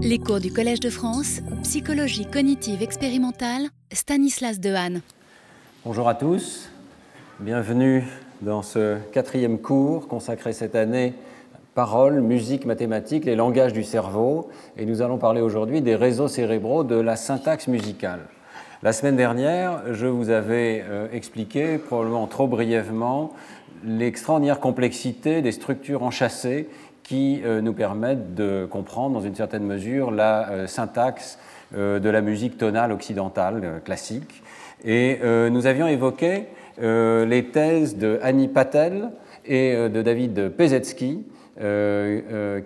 Les cours du Collège de France, psychologie cognitive expérimentale, Stanislas Dehaene. Bonjour à tous, bienvenue dans ce quatrième cours consacré cette année parole, musique, mathématiques, les langages du cerveau. Et nous allons parler aujourd'hui des réseaux cérébraux de la syntaxe musicale. La semaine dernière, je vous avais euh, expliqué, probablement trop brièvement, l'extraordinaire complexité des structures enchâssées qui euh, nous permettent de comprendre dans une certaine mesure la euh, syntaxe euh, de la musique tonale occidentale classique. Et nous avions évoqué les thèses de Annie Patel et de David Pezetsky,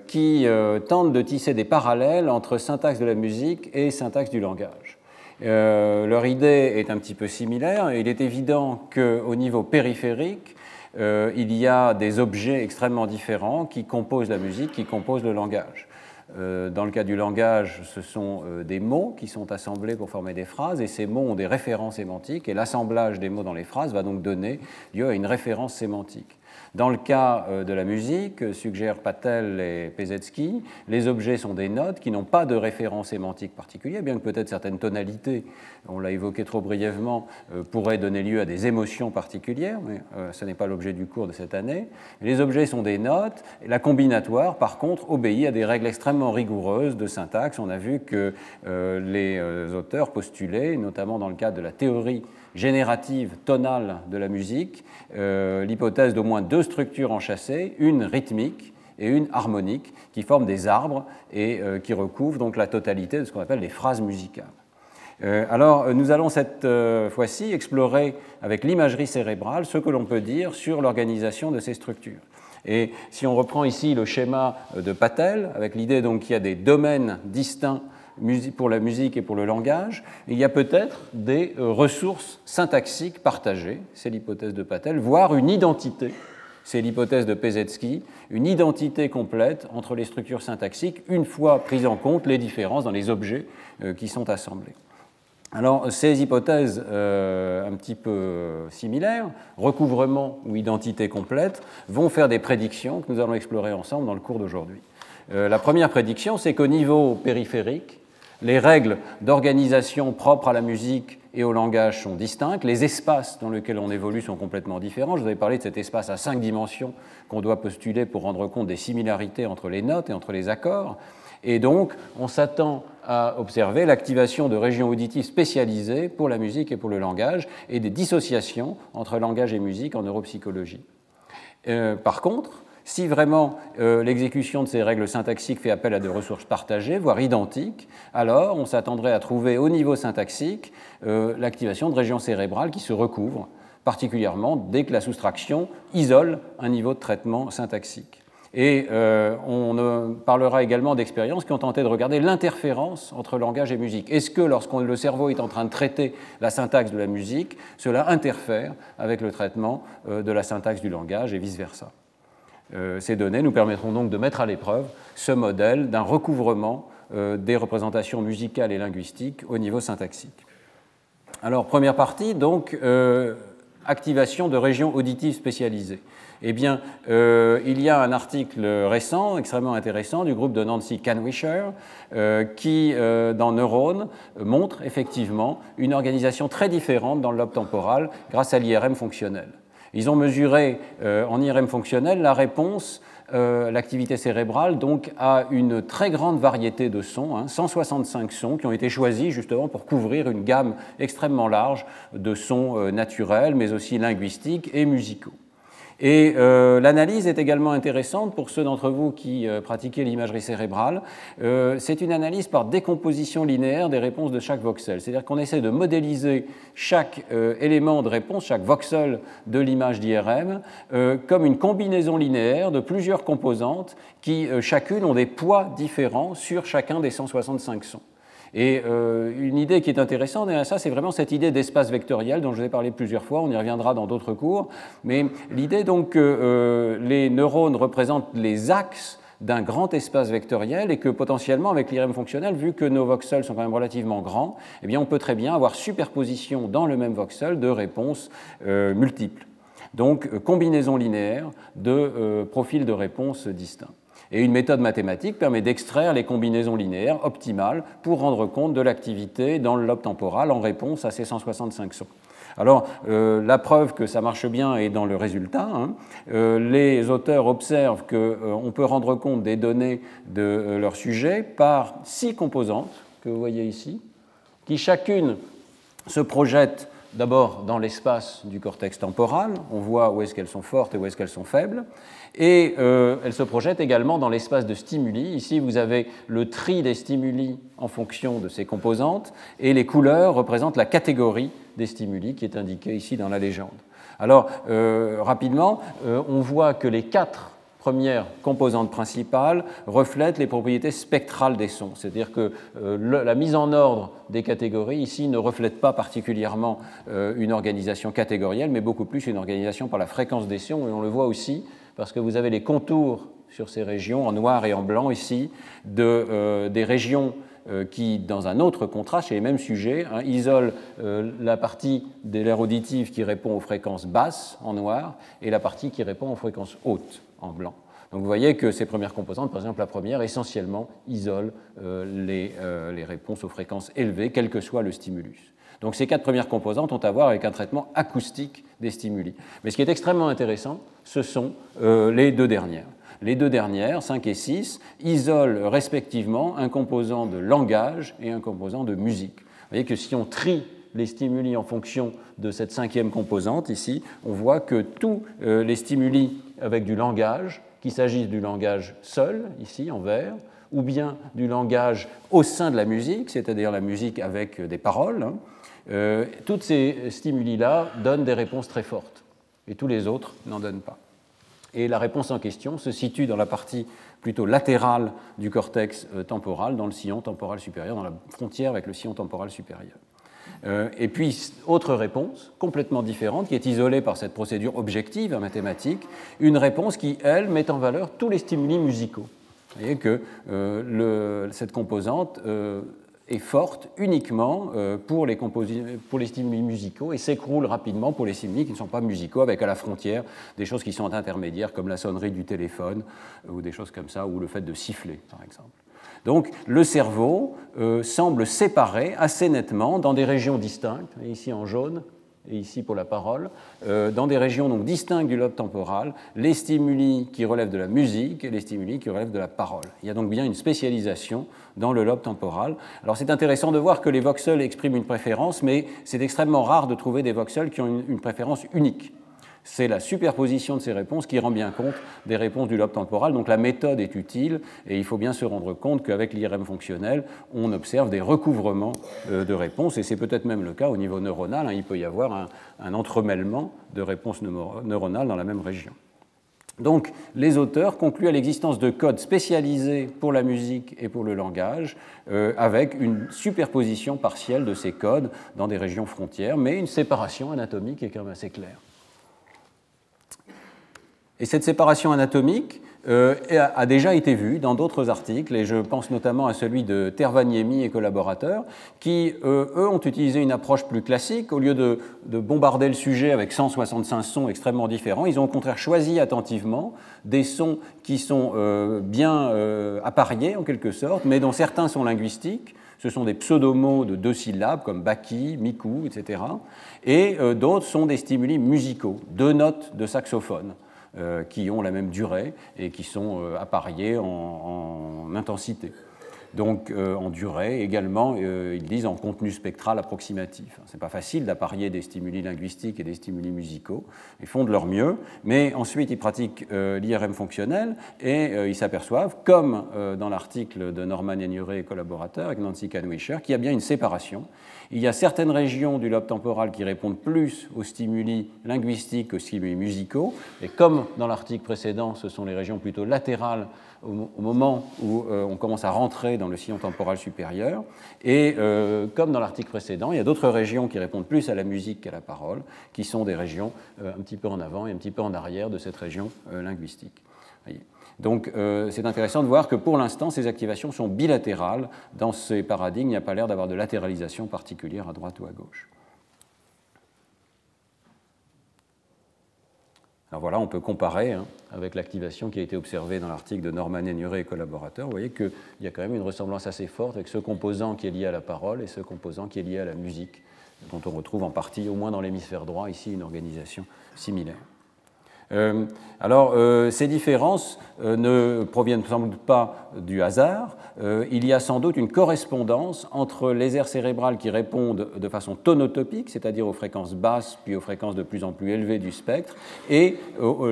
qui tentent de tisser des parallèles entre syntaxe de la musique et syntaxe du langage. leur idée est un petit peu similaire. Il est évident qu'au niveau périphérique, euh, il y a des objets extrêmement différents qui composent la musique, qui composent le langage. Euh, dans le cas du langage, ce sont euh, des mots qui sont assemblés pour former des phrases, et ces mots ont des références sémantiques, et l'assemblage des mots dans les phrases va donc donner lieu à une référence sémantique. Dans le cas euh, de la musique, suggèrent Patel et Pezetsky, les objets sont des notes qui n'ont pas de référence sémantique particulière, bien que peut-être certaines tonalités, on l'a évoqué trop brièvement, euh, pourraient donner lieu à des émotions particulières, mais euh, ce n'est pas l'objet du cours de cette année. Les objets sont des notes, et la combinatoire, par contre, obéit à des règles extrêmement rigoureuses de syntaxe. On a vu que les auteurs postulaient, notamment dans le cadre de la théorie générative tonale de la musique, euh, l'hypothèse d'au moins deux structures enchâssées, une rythmique et une harmonique, qui forment des arbres et euh, qui recouvrent donc la totalité de ce qu'on appelle les phrases musicales. Euh, alors, nous allons cette fois-ci explorer avec l'imagerie cérébrale ce que l'on peut dire sur l'organisation de ces structures. Et si on reprend ici le schéma de Patel, avec l'idée qu'il y a des domaines distincts pour la musique et pour le langage, il y a peut-être des euh, ressources syntaxiques partagées, c'est l'hypothèse de Patel, voire une identité, c'est l'hypothèse de Pezetsky, une identité complète entre les structures syntaxiques, une fois prises en compte les différences dans les objets euh, qui sont assemblés. Alors, ces hypothèses euh, un petit peu similaires, recouvrement ou identité complète, vont faire des prédictions que nous allons explorer ensemble dans le cours d'aujourd'hui. la première prédiction, c'est qu'au niveau périphérique, les règles d'organisation propres à la musique et au langage sont distinctes. Les espaces dans lesquels on évolue sont complètement différents. Je vous avais parlé de cet espace à cinq dimensions qu'on doit postuler pour rendre compte des similarités entre les notes et entre les accords. Et donc, on s'attend à observer l'activation de régions auditives spécialisées pour la musique et pour le langage et des dissociations entre langage et musique en neuropsychologie. Euh, par contre, si vraiment euh, l'exécution de ces règles syntaxiques fait appel à des ressources partagées, voire identiques, alors on s'attendrait à trouver au niveau syntaxique euh, l'activation de régions cérébrales qui se recouvrent, particulièrement dès que la soustraction isole un niveau de traitement syntaxique. Et euh, on parlera également d'expériences qui ont tenté de regarder l'interférence entre langage et musique. Est-ce que lorsque le cerveau est en train de traiter la syntaxe de la musique, cela interfère avec le traitement de la syntaxe du langage et vice-versa? Ces données nous permettront donc de mettre à l'épreuve ce modèle d'un recouvrement euh, des représentations musicales et linguistiques au niveau syntaxique. Alors, première partie, donc, euh, activation de régions auditives spécialisées. Eh bien, il y a un article récent, extrêmement intéressant, du groupe de Nancy Canwisher, qui, dans Neurones, montre effectivement une organisation très différente dans le lobe temporal grâce à l'IRM fonctionnel. Ils ont mesuré euh, en IRM fonctionnel la réponse, euh, l'activité cérébrale, donc à une très grande variété de sons, 165 hein, sons qui ont été choisis justement pour couvrir une gamme extrêmement large de sons euh, naturels, mais aussi linguistiques et musicaux. Et euh, l'analyse est également intéressante pour ceux d'entre vous qui euh, pratiquez l'imagerie cérébrale. Euh, c'est une analyse par décomposition linéaire des réponses de chaque voxel. C'est-à-dire qu'on essaie de modéliser chaque élément de réponse, chaque voxel de l'image d'IRM, comme une combinaison linéaire de plusieurs composantes qui chacune ont des poids différents sur chacun des 165 sons. Et euh, une idée qui est intéressante, et ça, c'est vraiment cette idée d'espace vectoriel dont je vous ai parlé plusieurs fois, on y reviendra dans d'autres cours. Mais l'idée donc que euh, les neurones représentent les axes d'un grand espace vectoriel et que potentiellement avec l'IRM fonctionnel, vu que nos voxels sont quand même relativement grands, eh bien on peut très bien avoir superposition dans le même voxel de réponses euh, multiples. Donc combinaison linéaire de profils de réponses distincts. Et une méthode mathématique permet d'extraire les combinaisons linéaires optimales pour rendre compte de l'activité dans le lobe temporal en réponse à ces 165 sons. Alors, euh, la preuve que ça marche bien est dans le résultat. Hein. Euh, les auteurs observent qu'on euh, peut rendre compte des données de leur sujet par six composantes que vous voyez ici, qui chacune se projettent d'abord dans l'espace du cortex temporal, on voit où est-ce qu'elles sont fortes et où est-ce qu'elles sont faibles, et euh, elles se projettent également dans l'espace de stimuli. Ici, vous avez le tri des stimuli en fonction de ces composantes, et les couleurs représentent la catégorie des stimuli qui est indiquée ici dans la légende. Alors, euh, rapidement, euh, on voit que les quatre première composante principale reflète les propriétés spectrales des sons. C'est-à-dire que euh, la mise en ordre des catégories ici ne reflète pas particulièrement euh, une organisation catégorielle, mais beaucoup plus une organisation par la fréquence des sons. Et on le voit aussi parce que vous avez les contours sur ces régions en noir et en blanc ici euh, des régions qui, dans un autre contraste, chez les mêmes sujets, hein, isolent la partie de l'air auditive qui répond aux fréquences basses en noir et la partie qui répond aux fréquences hautes Donc vous voyez que ces premières composantes, par exemple la première, essentiellement isolent euh, euh, les, réponses aux fréquences élevées, quel que soit le stimulus. Donc ces quatre premières composantes ont à voir avec un traitement acoustique des stimuli. Mais ce qui est extrêmement intéressant, ce sont euh, les deux dernières. Les deux dernières, 5 et 6, isolent respectivement un composant de langage et un composant de musique. Vous voyez que si on trie les stimuli en fonction de cette cinquième composante ici, on voit que tous les stimuli avec du langage, qu'il s'agisse du langage seul, ici en vert, ou bien du langage au sein de la musique, c'est-à-dire la musique avec des paroles. Hein. Euh, toutes ces stimuli-là donnent des réponses très fortes, et tous les autres n'en donnent pas. Et la réponse en question se situe dans la partie plutôt latérale du cortex euh, temporal, dans le sillon temporal supérieur, dans la frontière avec le sillon temporal supérieur. Euh, et puis, autre réponse, complètement différente, qui est isolée par cette procédure objective en mathématiques, une réponse qui, elle, met en valeur tous les stimuli musicaux. Vous voyez que euh, cette composante euh, est forte uniquement pour, les stimuli musicaux et s'écroule rapidement pour les stimuli qui ne sont pas musicaux, avec à la frontière des choses qui sont intermédiaires, comme la sonnerie du téléphone, ou des choses comme ça, ou le fait de siffler, par exemple. Donc le cerveau euh, semble séparé assez nettement dans des régions distinctes, ici en jaune et ici pour la parole, euh, dans des régions donc distinctes du lobe temporal, les stimuli qui relèvent de la musique et les stimuli qui relèvent de la parole. Il y a donc bien une spécialisation dans le lobe temporal. Alors c'est intéressant de voir que les voxels expriment une préférence, mais c'est extrêmement rare de trouver des voxels qui ont une préférence unique. C'est la superposition de ces réponses qui rend bien compte des réponses du lobe temporal. Donc la méthode est utile et il faut bien se rendre compte qu'avec l'IRM fonctionnel, on observe des recouvrements euh, de réponses et c'est peut-être même le cas au niveau neuronal. Hein. Il peut y avoir un, entremêlement de réponses neuronales dans la même région. Donc, les auteurs concluent à l'existence de codes spécialisés pour la musique et pour le langage, euh, avec une superposition partielle de ces codes dans des régions frontières, mais une séparation anatomique est quand même assez claire. Et cette séparation anatomique euh, a déjà été vue dans d'autres articles, et je pense notamment à celui de Tervaniemi et collaborateurs, qui, euh, eux, ont utilisé une approche plus classique. Au lieu de, bombarder le sujet avec 165 sons extrêmement différents, ils ont au contraire choisi attentivement des sons qui sont euh, bien appariés, en quelque sorte, mais dont certains sont linguistiques. Ce sont des pseudomots de deux syllabes, comme baki, miku, etc. Et d'autres sont des stimuli musicaux, deux notes de saxophone. Euh, qui ont la même durée et qui sont euh, appariés en, en intensité donc euh, en durée, également, euh, ils disent en contenu spectral approximatif. Ce n'est pas facile d'apparier des stimuli linguistiques et des stimuli musicaux. Ils font de leur mieux, mais ensuite ils pratiquent euh, l'IRM fonctionnel et ils s'aperçoivent, comme dans l'article de Norman Yagnuré et collaborateurs avec Nancy Kanwisher, qu'il y a bien une séparation. Il y a certaines régions du lobe temporal qui répondent plus aux stimuli linguistiques qu'aux stimuli musicaux, et comme dans l'article précédent, ce sont les régions plutôt latérales au, moment où euh, on commence à rentrer dans le sillon temporal supérieur. Et euh, comme dans l'article précédent, il y a d'autres régions qui répondent plus à la musique qu'à la parole, qui sont des régions euh, un petit peu en avant et un petit peu en arrière de cette région linguistique. Donc c'est intéressant de voir que pour l'instant, ces activations sont bilatérales. Dans ces paradigmes, il n'y a pas l'air d'avoir de latéralisation particulière à droite ou à gauche. Alors voilà, on peut comparer hein, avec l'activation qui a été observée dans l'article de Norman Nénuret et collaborateurs. Vous voyez qu'il y a quand même une ressemblance assez forte avec ce composant qui est lié à la parole et ce composant qui est lié à la musique, dont on retrouve en partie, au moins dans l'hémisphère droit, ici une organisation similaire. Euh, alors, euh, ces différences euh, ne proviennent sans doute pas du hasard. il y a sans doute une correspondance entre les aires cérébrales qui répondent de façon tonotopique, c'est-à-dire aux fréquences basses puis aux fréquences de plus en plus élevées du spectre, et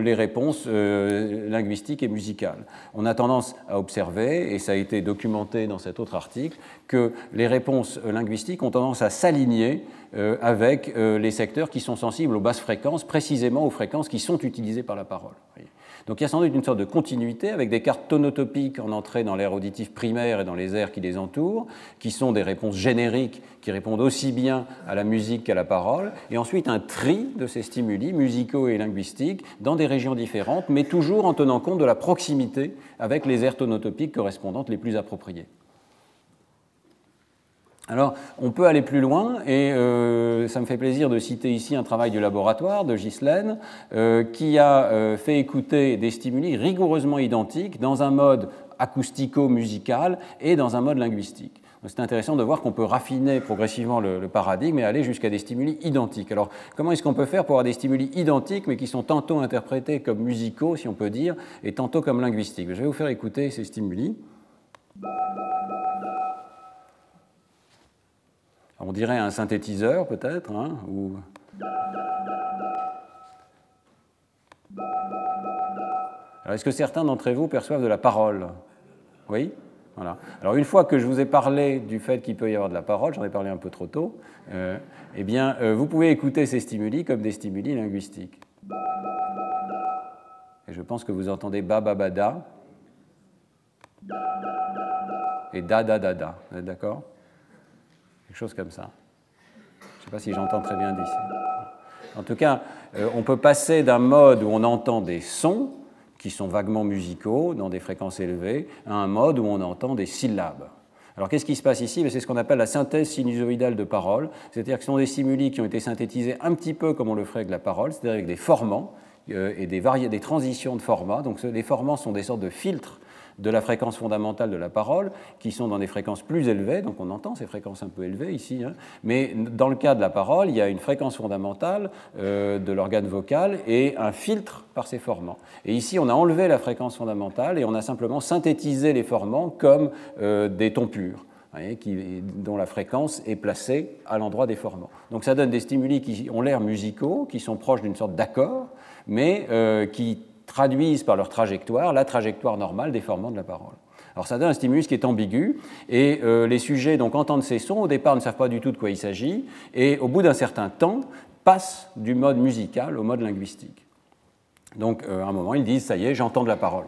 les réponses linguistiques et musicales. On a tendance à observer, et ça a été documenté dans cet autre article, que les réponses linguistiques ont tendance à s'aligner avec les secteurs qui sont sensibles aux basses fréquences, précisément aux fréquences qui sont utilisées par la parole. Donc il y a sans doute une sorte de continuité avec des cartes tonotopiques en entrée dans l'air auditif primaire et dans les airs qui les entourent, qui sont des réponses génériques qui répondent aussi bien à la musique qu'à la parole, et ensuite un tri de ces stimuli musicaux et linguistiques dans des régions différentes, mais toujours en tenant compte de la proximité avec les aires tonotopiques correspondantes les plus appropriées. Alors, on peut aller plus loin, et euh, ça me fait plaisir de citer ici un travail du laboratoire de Ghislaine, euh, qui a euh, fait écouter des stimuli rigoureusement identiques dans un mode acoustico-musical et dans un mode linguistique. C'est intéressant de voir qu'on peut raffiner progressivement le, le, paradigme et aller jusqu'à des stimuli identiques. Alors, comment est-ce qu'on peut faire pour avoir des stimuli identiques, mais qui sont tantôt interprétés comme musicaux, si on peut dire, et tantôt comme linguistiques? Je vais vous faire écouter ces stimuli. On dirait un synthétiseur peut-être, hein, est-ce que certains d'entre vous perçoivent de la parole? Oui? Voilà. Alors, une fois que je vous ai parlé du fait qu'il peut y avoir de la parole, j'en ai parlé un peu trop tôt, euh, eh bien, euh, vous pouvez écouter ces stimuli comme des stimuli linguistiques. Et je pense que vous entendez ba ba ba da et da da da. Vous êtes d'accord? Quelque chose comme ça. Je ne sais pas si j'entends très bien d'ici. En tout cas, euh, on peut passer d'un mode où on entend des sons qui sont vaguement musicaux dans des fréquences élevées à un mode où on entend des syllabes. Alors qu'est-ce qui se passe ici? Ben, C'est ce qu'on appelle la synthèse sinusoïdale de parole, c'est-à-dire que ce sont des stimuli qui ont été synthétisés un petit peu comme on le ferait avec la parole, c'est-à-dire avec des formants euh, et des, des transitions de formats. Donc les formants sont des sortes de filtres de la fréquence fondamentale de la parole, qui sont dans des fréquences plus élevées, donc on entend ces fréquences un peu élevées ici, hein. mais dans le cas de la parole, il y a une fréquence fondamentale euh, de l'organe vocal et un filtre par ces formants. Et ici, on a enlevé la fréquence fondamentale et on a simplement synthétisé les formants comme euh, des tons purs. dont la fréquence est placée à l'endroit des formants. Donc ça donne des stimuli qui ont l'air musicaux, qui sont proches d'une sorte d'accord, mais euh, qui traduisent par leur trajectoire la trajectoire normale des de la parole. Alors ça donne un stimulus qui est ambigu, et euh, les sujets donc entendent ces sons, au départ ne savent pas du tout de quoi il s'agit, et au bout d'un certain temps passent du mode musical au mode linguistique. Donc euh, à un moment ils disent, ça y est, j'entends de la parole.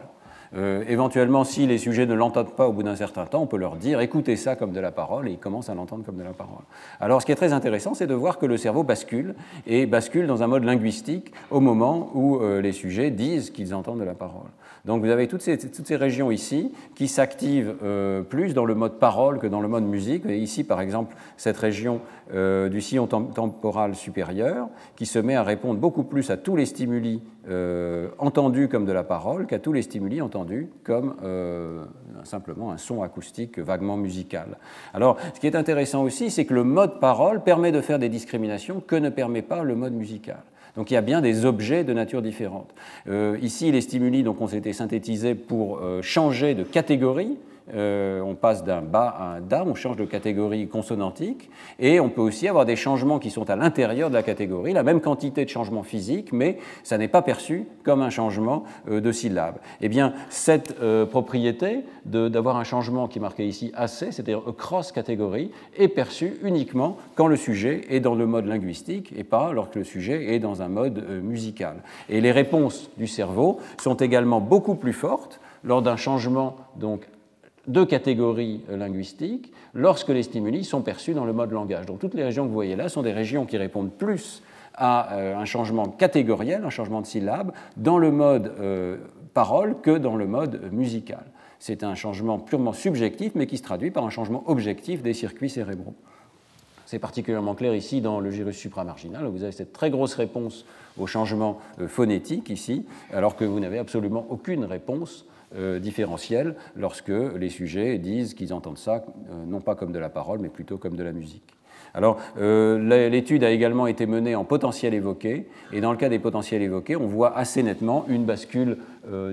Euh, éventuellement, si les sujets ne l'entendent pas au bout d'un certain temps, on peut leur dire écoutez ça comme de la parole, et ils commencent à l'entendre comme de la parole. Alors, ce qui est très intéressant, c'est de voir que le cerveau bascule, et bascule dans un mode linguistique au moment où euh, les sujets disent qu'ils entendent de la parole. Donc vous avez toutes ces, régions ici qui s'activent euh, plus dans le mode parole que dans le mode musique. Ici, par exemple, cette région euh, du sillon temporal supérieur qui se met à répondre beaucoup plus à tous les stimuli euh, entendus comme de la parole qu'à tous les stimuli entendus comme simplement un son acoustique vaguement musical. Alors, ce qui est intéressant aussi, c'est que le mode parole permet de faire des discriminations que ne permet pas le mode musical. Donc il y a bien des objets de nature différente. Euh, ici, les stimuli donc, ont été synthétisés pour euh, changer de catégorie euh, on passe d'un bas à un da, on change de catégorie consonantique, et on peut aussi avoir des changements qui sont à l'intérieur de la catégorie, la même quantité de changements physiques, mais ça n'est pas perçu comme un changement euh, de syllabe. Eh bien, cette euh, propriété d'avoir un changement qui est marqué ici AC, c'est-à-dire cross catégorie, est perçue uniquement quand le sujet est dans le mode linguistique et pas lorsque le sujet est dans un mode musical. Et les réponses du cerveau sont également beaucoup plus fortes lors d'un changement donc deux catégories euh, linguistiques lorsque les stimuli sont perçus dans le mode langage. Donc toutes les régions que vous voyez là sont des régions qui répondent plus à euh, un changement catégoriel, un changement de syllabe, dans le mode euh, parole que dans le mode musical. C'est un changement purement subjectif, mais qui se traduit par un changement objectif des circuits cérébraux. C'est particulièrement clair ici dans le gyrus supramarginal, où vous avez cette très grosse réponse au changement phonétique ici, alors que vous n'avez absolument aucune réponse euh, différentielle lorsque les sujets disent qu'ils entendent ça euh, non pas comme de la parole, mais plutôt comme de la musique. Alors, l'étude a également été menée en potentiel évoqué, et dans le cas des potentiels évoqués, on voit assez nettement une bascule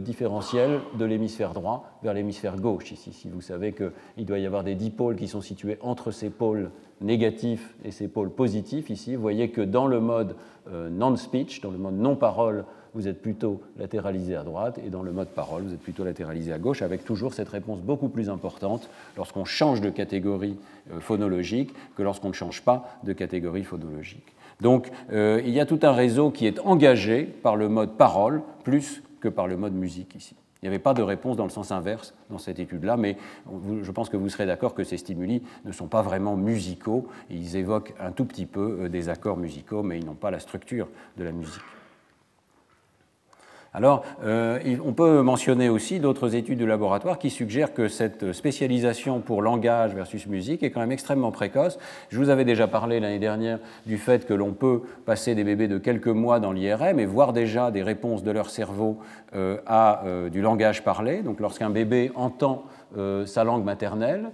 différentielle de l'hémisphère droit vers l'hémisphère gauche. Ici, si vous savez qu'il doit y avoir des dipôles qui sont situés entre ces pôles négatifs et ces pôles positifs, ici, vous voyez que dans le mode euh, non-speech, dans le mode non-parole, vous êtes plutôt latéralisé à droite, et dans le mode parole, vous êtes plutôt latéralisé à gauche, avec toujours cette réponse beaucoup plus importante lorsqu'on change de catégorie euh, phonologique que lorsqu'on ne change pas de catégorie phonologique. Donc euh, il y a tout un réseau qui est engagé par le mode parole plus que par le mode musique ici. Il n'y avait pas de réponse dans le sens inverse dans cette étude-là, mais je pense que vous serez d'accord que ces stimuli ne sont pas vraiment musicaux. Ils évoquent un tout petit peu euh, des accords musicaux, mais ils n'ont pas la structure de la musique. Alors, euh, on peut mentionner aussi d'autres études de laboratoire qui suggèrent que cette spécialisation pour langage versus musique est quand même extrêmement précoce. Je vous avais déjà parlé l'année dernière du fait que l'on peut passer des bébés de quelques mois dans l'IRM et voir déjà des réponses de leur cerveau euh, à euh, du langage parlé. Donc, lorsqu'un bébé entend sa langue maternelle,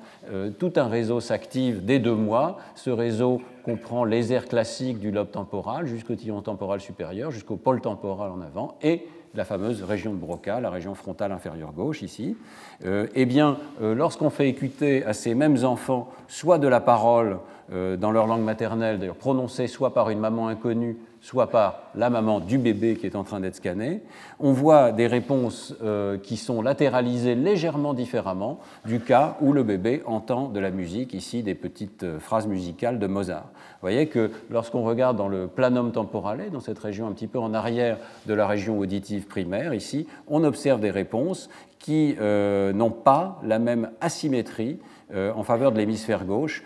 tout un réseau s'active dès deux mois. Ce réseau comprend les aires classiques du lobe temporal jusqu'au tillon temporal supérieur, jusqu'au pôle temporal en avant, et la fameuse région de Broca, la région frontale inférieure gauche ici, euh, eh bien, euh, lorsqu'on fait écouter à ces mêmes enfants soit de la parole euh, dans leur langue maternelle, d'ailleurs prononcée soit par une maman inconnue, soit par la maman du bébé qui est en train d'être scanné, on voit des réponses qui sont latéralisées légèrement différemment du cas où le bébé entend de la musique, ici des petites phrases musicales de Mozart. Vous voyez que lorsqu'on regarde dans le planum temporale, dans cette région un petit peu en arrière de la région auditive primaire, ici, on observe des réponses qui euh, n'ont pas la même asymétrie euh, en faveur de l'hémisphère gauche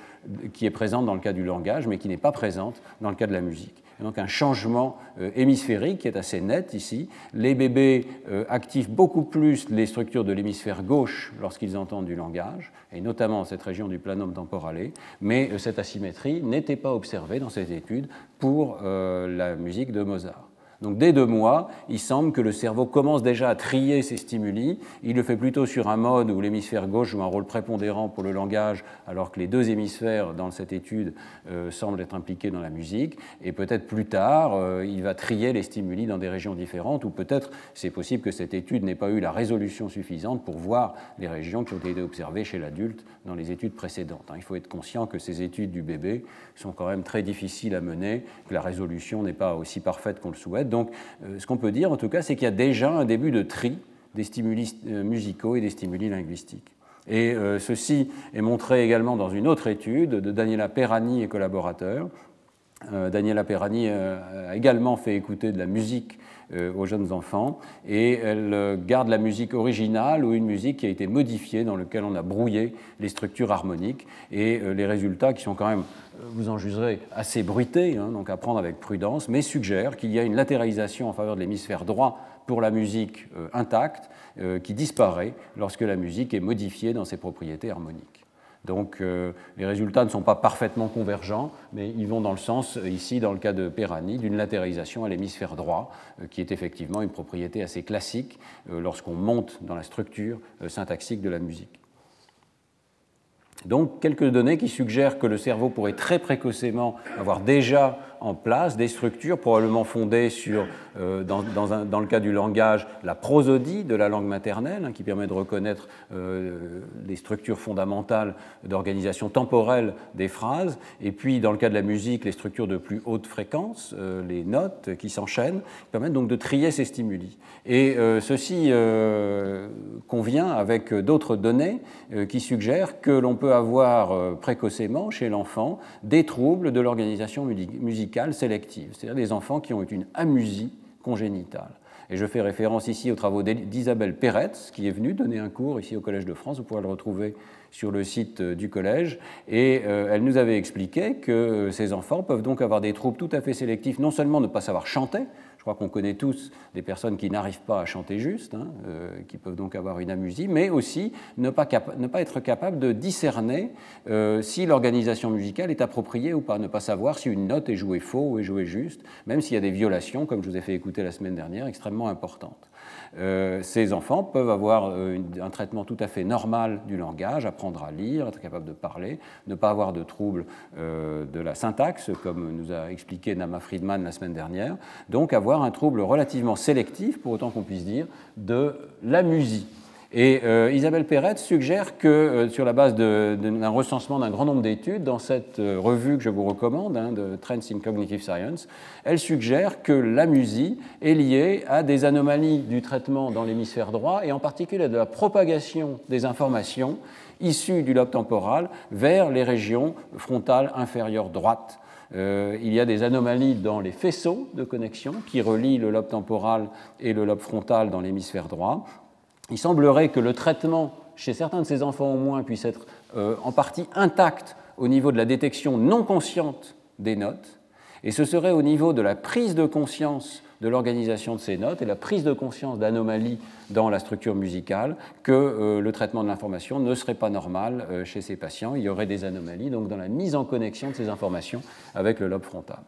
qui est présente dans le cas du langage, mais qui n'est pas présente dans le cas de la musique. Donc un changement euh, hémisphérique qui est assez net ici. Les bébés activent beaucoup plus les structures de l'hémisphère gauche lorsqu'ils entendent du langage, et notamment cette région du planum temporale, mais cette asymétrie n'était pas observée dans cette étude pour la musique de Mozart. Donc dès deux mois, il semble que le cerveau commence déjà à trier ses stimuli. Il le fait plutôt sur un mode où l'hémisphère gauche joue un rôle prépondérant pour le langage, alors que les deux hémisphères dans cette étude euh, semblent être impliqués dans la musique. Et peut-être plus tard, euh, il va trier les stimuli dans des régions différentes, ou peut-être c'est possible que cette étude n'ait pas eu la résolution suffisante pour voir les régions qui ont été observées chez l'adulte dans les études précédentes. Hein. Il faut être conscient que ces études du bébé sont quand même très difficiles à mener, que la résolution n'est pas aussi parfaite qu'on le souhaite. Donc, euh, ce qu'on peut dire, en tout cas, c'est qu'il y a déjà un début de tri des stimuli euh, musicaux et des stimuli linguistiques. Et euh, ceci est montré également dans une autre étude de Daniela Perani et collaborateurs. Daniela Perani a également fait écouter de la musique aux jeunes enfants et elle garde la musique originale ou une musique qui a été modifiée dans laquelle on a brouillé les structures harmoniques et les résultats qui sont quand même vous en jugerez, assez bruité, hein, donc à prendre avec prudence, mais suggère qu'il y a une latéralisation en faveur de l'hémisphère droit pour la musique euh, intacte euh, qui disparaît lorsque la musique est modifiée dans ses propriétés harmoniques. Donc euh, les résultats ne sont pas parfaitement convergents, mais ils vont dans le sens, ici dans le cas de Perani, d'une latéralisation à l'hémisphère droit, qui est effectivement une propriété assez classique lorsqu'on monte dans la structure syntaxique de la musique. Donc quelques données qui suggèrent que le cerveau pourrait très précocement avoir déjà en place des structures probablement fondées sur, euh, dans, le cas du langage, la prosodie de la langue maternelle, hein, qui permet de reconnaître euh, les structures fondamentales d'organisation temporelle des phrases, et puis dans le cas de la musique, les structures de plus haute fréquence, euh, les notes qui s'enchaînent, qui permettent donc de trier ces stimuli. Et ceci convient avec d'autres données qui suggèrent que l'on peut avoir précocement chez l'enfant des troubles de l'organisation musicale c'est-à-dire des enfants qui ont une amusie congénitale. Et je fais référence ici aux travaux d'Isabelle Peretz, qui est venue donner un cours ici au Collège de France. Vous pourrez le retrouver sur le site euh, du collège. Et euh, elle nous avait expliqué que euh, ces enfants peuvent donc avoir des troubles tout à fait sélectifs, non seulement ne pas savoir chanter, Je crois qu'on connaît tous des personnes qui n'arrivent pas à chanter juste, hein, qui peuvent donc avoir une amusie, mais aussi ne pas, ne pas être capable de discerner si l'organisation musicale est appropriée ou pas, ne pas savoir si une note est jouée faux ou est jouée juste, même s'il y a des violations, comme je vous ai fait écouter la semaine dernière, extrêmement importantes. Euh, ces enfants peuvent avoir euh, un traitement tout à fait normal du langage, apprendre à lire, être capable de parler, ne pas avoir de troubles euh, de la syntaxe, comme nous a expliqué Nama Friedman la semaine dernière, donc avoir un trouble relativement sélectif, pour autant qu'on puisse dire, de la musique. Et euh, Isabelle Perret suggère que, euh, sur la base d'un recensement d'un grand nombre d'études, dans cette euh, revue que je vous recommande, hein, de Trends in Cognitive Science, elle suggère que la musique est liée à des anomalies du traitement dans l'hémisphère droit et en particulier de la propagation des informations issues du lobe temporal vers les régions frontales inférieures droites. il y a des anomalies dans les faisceaux de connexion qui relient le lobe temporal et le lobe frontal dans l'hémisphère droit il semblerait que le traitement chez certains de ces enfants au moins puisse être euh, en partie intact au niveau de la détection non consciente des notes, et ce serait au niveau de la prise de conscience de l'organisation de ces notes et la prise de conscience d'anomalies dans la structure musicale que euh, le traitement de l'information ne serait pas normal euh, chez ces patients. Il y aurait des anomalies donc dans la mise en connexion de ces informations avec le lobe frontal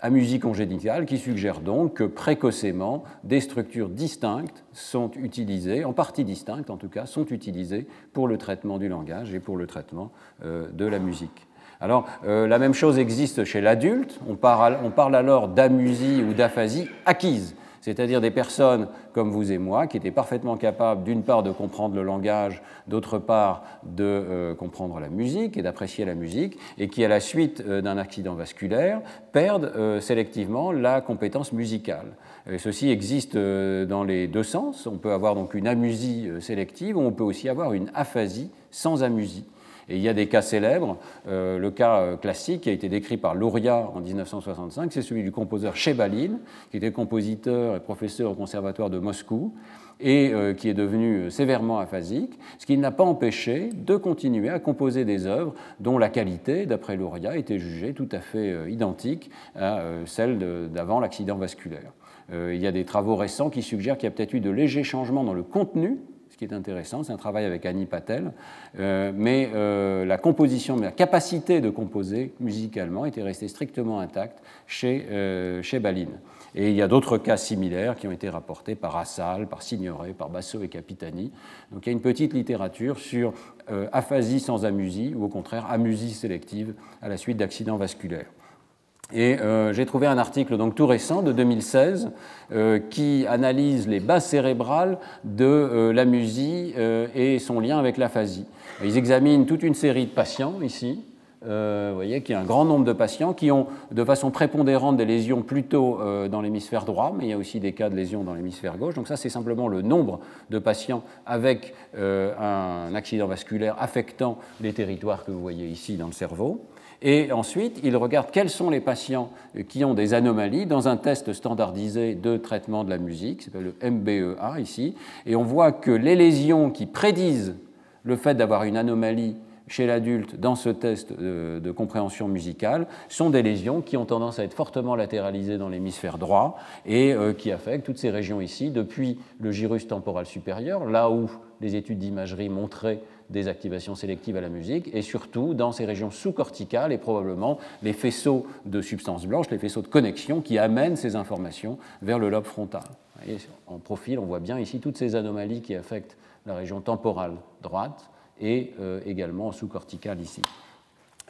amusie congénitale qui suggère donc que précocement des structures distinctes sont utilisées, en partie distinctes en tout cas, sont utilisées pour le traitement du langage et pour le traitement euh, de la musique. Alors, euh, la même chose existe chez l'adulte. On parle alors d'amusie ou d'aphasie acquise c'est-à-dire des personnes comme vous et moi qui étaient parfaitement capables d'une part de comprendre le langage, d'autre part de euh, comprendre la musique et d'apprécier la musique, et qui à la suite euh, d'un accident vasculaire perdent euh, sélectivement la compétence musicale. ceci existe dans les deux sens. On peut avoir donc une amusie sélective, ou on peut aussi avoir une aphasie sans amusie. Et il y a des cas célèbres. Euh, le cas euh, classique qui a été décrit par Luria en 1965, c'est celui du compositeur Chebalin, qui était compositeur et professeur au conservatoire de Moscou et euh, qui est devenu sévèrement aphasique, ce qui n'a pas empêché de continuer à composer des œuvres dont la qualité, d'après Luria, était jugée tout à fait identique à celle d'avant l'accident vasculaire. il y a des travaux récents qui suggèrent qu'il y a peut-être eu de légers changements dans le contenu qui est intéressant. C'est un travail avec Annie Patel. Euh, mais euh, la composition, la capacité de composer musicalement était restée strictement intacte chez, euh, chez Baline. Et il y a d'autres cas similaires qui ont été rapportés par Assal, par Signoret, par Basso et Capitani. Donc il y a une petite littérature sur aphasie sans amusie, ou au contraire amusie sélective à la suite d'accidents vasculaires. Et euh, j'ai trouvé un article donc tout récent de 2016 euh, qui analyse les bases cérébrales de euh, la musique et son lien avec l'aphasie. Ils examinent toute une série de patients ici. vous voyez qu'il y a un grand nombre de patients qui ont de façon prépondérante des lésions plutôt dans l'hémisphère droit, mais il y a aussi des cas de lésions dans l'hémisphère gauche. Donc ça, c'est simplement le nombre de patients avec un accident vasculaire affectant les territoires que vous voyez ici dans le cerveau. Et ensuite, il regarde quels sont les patients qui ont des anomalies dans un test standardisé de traitement de la musique, s'appelle le MBEA ici, et on voit que les lésions qui prédisent le fait d'avoir une anomalie chez l'adulte dans ce test de, compréhension musicale sont des lésions qui ont tendance à être fortement latéralisées dans l'hémisphère droit et euh, qui affectent toutes ces régions ici, depuis le gyrus temporal supérieur, là où les études d'imagerie montraient des activations sélectives à la musique, et surtout dans ces régions sous-corticales et probablement les faisceaux de substances blanches, les faisceaux de connexion qui amènent ces informations vers le lobe frontal. en profil, on voit bien ici toutes ces anomalies qui affectent la région temporale droite et euh, également sous-corticale ici.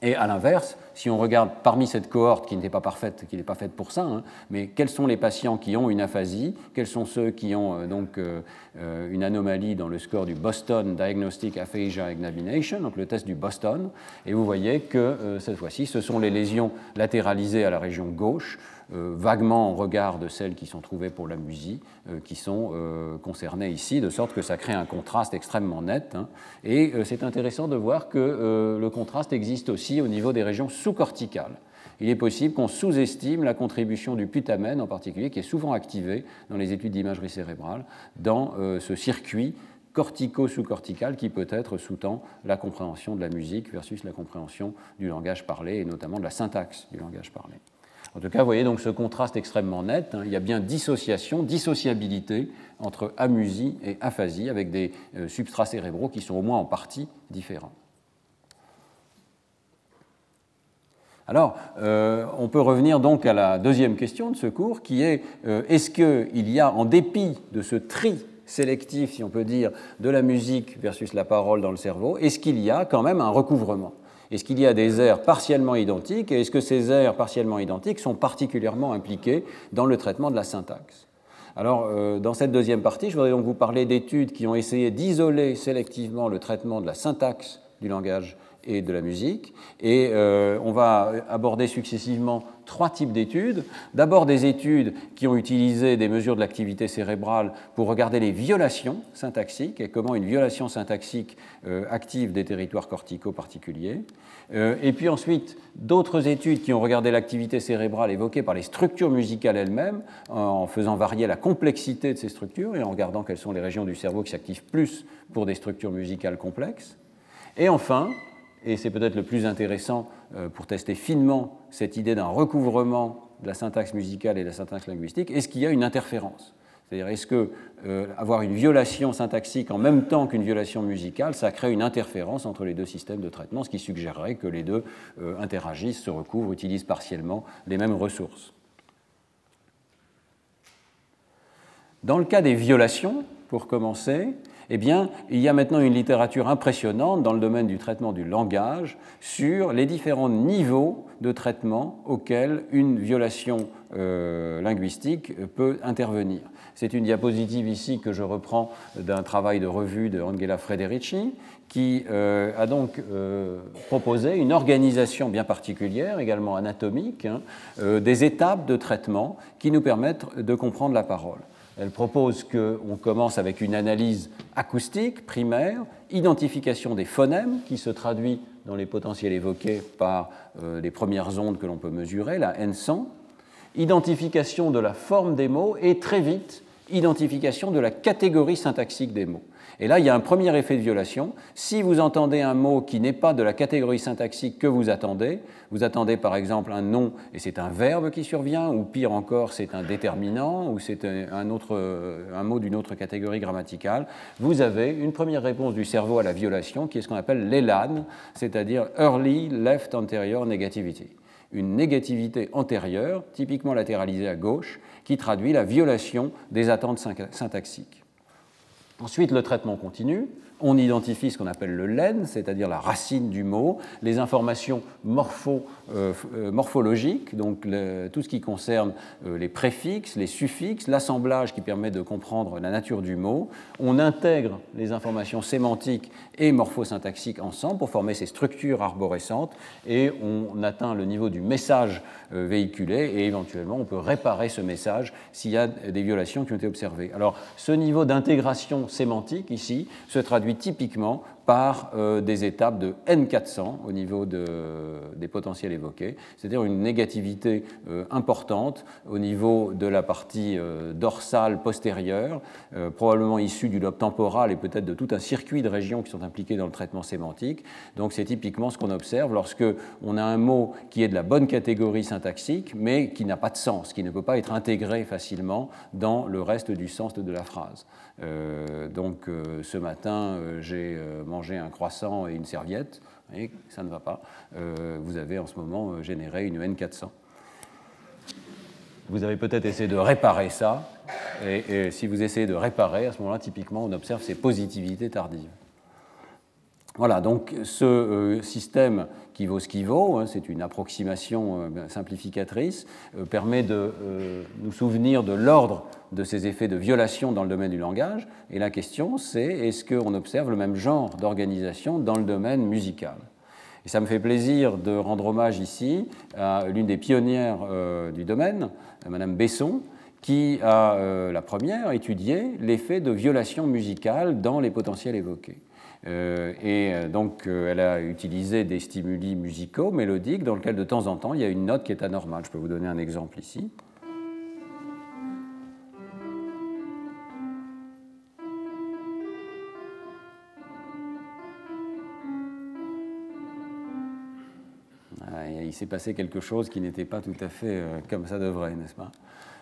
Et à l'inverse, si on regarde parmi cette cohorte qui n'était pas parfaite, qui n'est pas faite pour ça, hein, mais quels sont les patients qui ont une aphasie, quels sont ceux qui ont euh, donc euh, euh, une anomalie dans le score du Boston Diagnostic Aphasia Examination, donc le test du Boston, et vous voyez que cette fois-ci, ce sont les lésions latéralisées à la région gauche, vaguement en regard de celles qui sont trouvées pour la musique, euh, qui sont euh, concernées ici, de sorte que ça crée un contraste extrêmement net. Hein. Et c'est intéressant de voir que le contraste existe aussi au niveau des régions sous-corticales. Il est possible qu'on sous-estime la contribution du putamène en particulier, qui est souvent activé dans les études d'imagerie cérébrale, dans ce circuit cortico-sous-cortical qui peut-être sous-tend la compréhension de la musique versus la compréhension du langage parlé et notamment de la syntaxe du langage parlé. En tout cas, vous voyez donc ce contraste extrêmement net. Hein. Il y a bien dissociation, dissociabilité entre amusie et aphasie, avec des euh, substrats cérébraux qui sont au moins en partie différents. Alors, euh, on peut revenir donc à la deuxième question de ce cours, qui est euh, est-ce qu'il y a, en dépit de ce tri sélectif, si on peut dire, de la musique versus la parole dans le cerveau, est-ce qu'il y a quand même un recouvrement? Est-ce qu'il y a des aires partiellement identiques et est-ce que ces aires partiellement identiques sont particulièrement impliquées dans le traitement de la syntaxe alors, euh, dans cette deuxième partie, je voudrais donc vous parler d'études qui ont essayé d'isoler sélectivement le traitement de la syntaxe du langage et de la musique. Et euh, on va aborder successivement trois types d'études. D'abord des études qui ont utilisé des mesures de l'activité cérébrale pour regarder les violations syntaxiques et comment une violation syntaxique euh, active des territoires corticaux particuliers. Euh, et puis ensuite d'autres études qui ont regardé l'activité cérébrale évoquée par les structures musicales elles-mêmes en faisant varier la complexité de ces structures et en regardant quelles sont les régions du cerveau qui s'activent plus pour des structures musicales complexes. Et enfin, et c'est peut-être le plus intéressant euh, pour tester finement cette idée d'un recouvrement de la syntaxe musicale et de la syntaxe linguistique, est-ce qu'il y a une interférence? C'est-à-dire, est-ce que euh, avoir une violation syntaxique en même temps qu'une violation musicale, ça crée une interférence entre les deux systèmes de traitement, ce qui suggérerait que les deux euh, interagissent, se recouvrent, utilisent partiellement les mêmes ressources? Dans le cas des violations, pour commencer, eh bien, il y a maintenant une littérature impressionnante dans le domaine du traitement du langage sur les différents niveaux de traitement auxquels une violation euh, linguistique peut intervenir. C'est une diapositive ici que je reprends d'un travail de revue de Angela Frederici, qui euh, a donc euh, proposé une organisation bien particulière, également anatomique, hein, des étapes de traitement qui nous permettent de comprendre la parole. Elle propose qu'on commence avec une analyse acoustique primaire, identification des phonèmes qui se traduit dans les potentiels évoqués par euh, les premières ondes que l'on peut mesurer, la N100, identification de la forme des mots et très vite identification de la catégorie syntaxique des mots. Et là, il y a un premier effet de violation. Si vous entendez un mot qui n'est pas de la catégorie syntaxique que vous attendez, vous attendez par exemple un nom et c'est un verbe qui survient, ou pire encore, c'est un déterminant, ou c'est un, autre, un mot d'une autre catégorie grammaticale, vous avez une première réponse du cerveau à la violation qui est ce qu'on appelle l'ELAN, c'est-à-dire Early Left Anterior Negativity une négativité antérieure, typiquement latéralisée à gauche, qui traduit la violation des attentes syntaxiques. Ensuite, le traitement continue on identifie ce qu'on appelle le len, c'est-à-dire la racine du mot, les informations euh, euh, morphologiques, donc tout ce qui concerne euh, les préfixes, les suffixes, l'assemblage qui permet de comprendre la nature du mot. On intègre les informations sémantiques et morphosyntaxiques ensemble pour former ces structures arborescentes et on atteint le niveau du message véhiculé et éventuellement on peut réparer ce message s'il y a des violations qui ont été observées. Alors ce niveau d'intégration sémantique ici se traduit typiquement par euh, des étapes de N400 au niveau des potentiels évoqués, c'est-à-dire une négativité euh, importante au niveau de la partie euh, dorsale postérieure, probablement issue du lobe temporal et peut-être de tout un circuit de régions qui sont impliquées dans le traitement sémantique. Donc c'est typiquement ce qu'on observe lorsque on a un mot qui est de la bonne catégorie syntaxique, mais qui n'a pas de sens, qui ne peut pas être intégré facilement dans le reste du sens de la phrase. Donc ce matin, j'ai manger un croissant et une serviette, et ça ne va pas. Euh, vous avez en ce moment euh, généré une N400. Vous avez peut-être essayé de réparer ça, et, si vous essayez de réparer, à ce moment-là, typiquement, on observe ces positivités tardives. Voilà, donc ce euh, système qui vaut ce qui vaut, hein, c'est une approximation euh, simplificatrice, euh, permet de nous souvenir de l'ordre de ces effets de violation dans le domaine du langage. Et la question, c'est est-ce qu'on observe le même genre d'organisation dans le domaine musical? Et ça me fait plaisir de rendre hommage ici à l'une des pionnières du domaine, Madame Besson, qui a la première étudié l'effet de violation musicale dans les potentiels évoqués. Euh, et euh, donc, euh, elle a utilisé des stimuli musicaux, mélodiques, dans lesquels de temps en temps, il y a une note qui est anormale. Je peux vous donner un exemple ici. Il s'est passé quelque chose qui n'était pas tout à fait comme ça devrait, n'est-ce pas?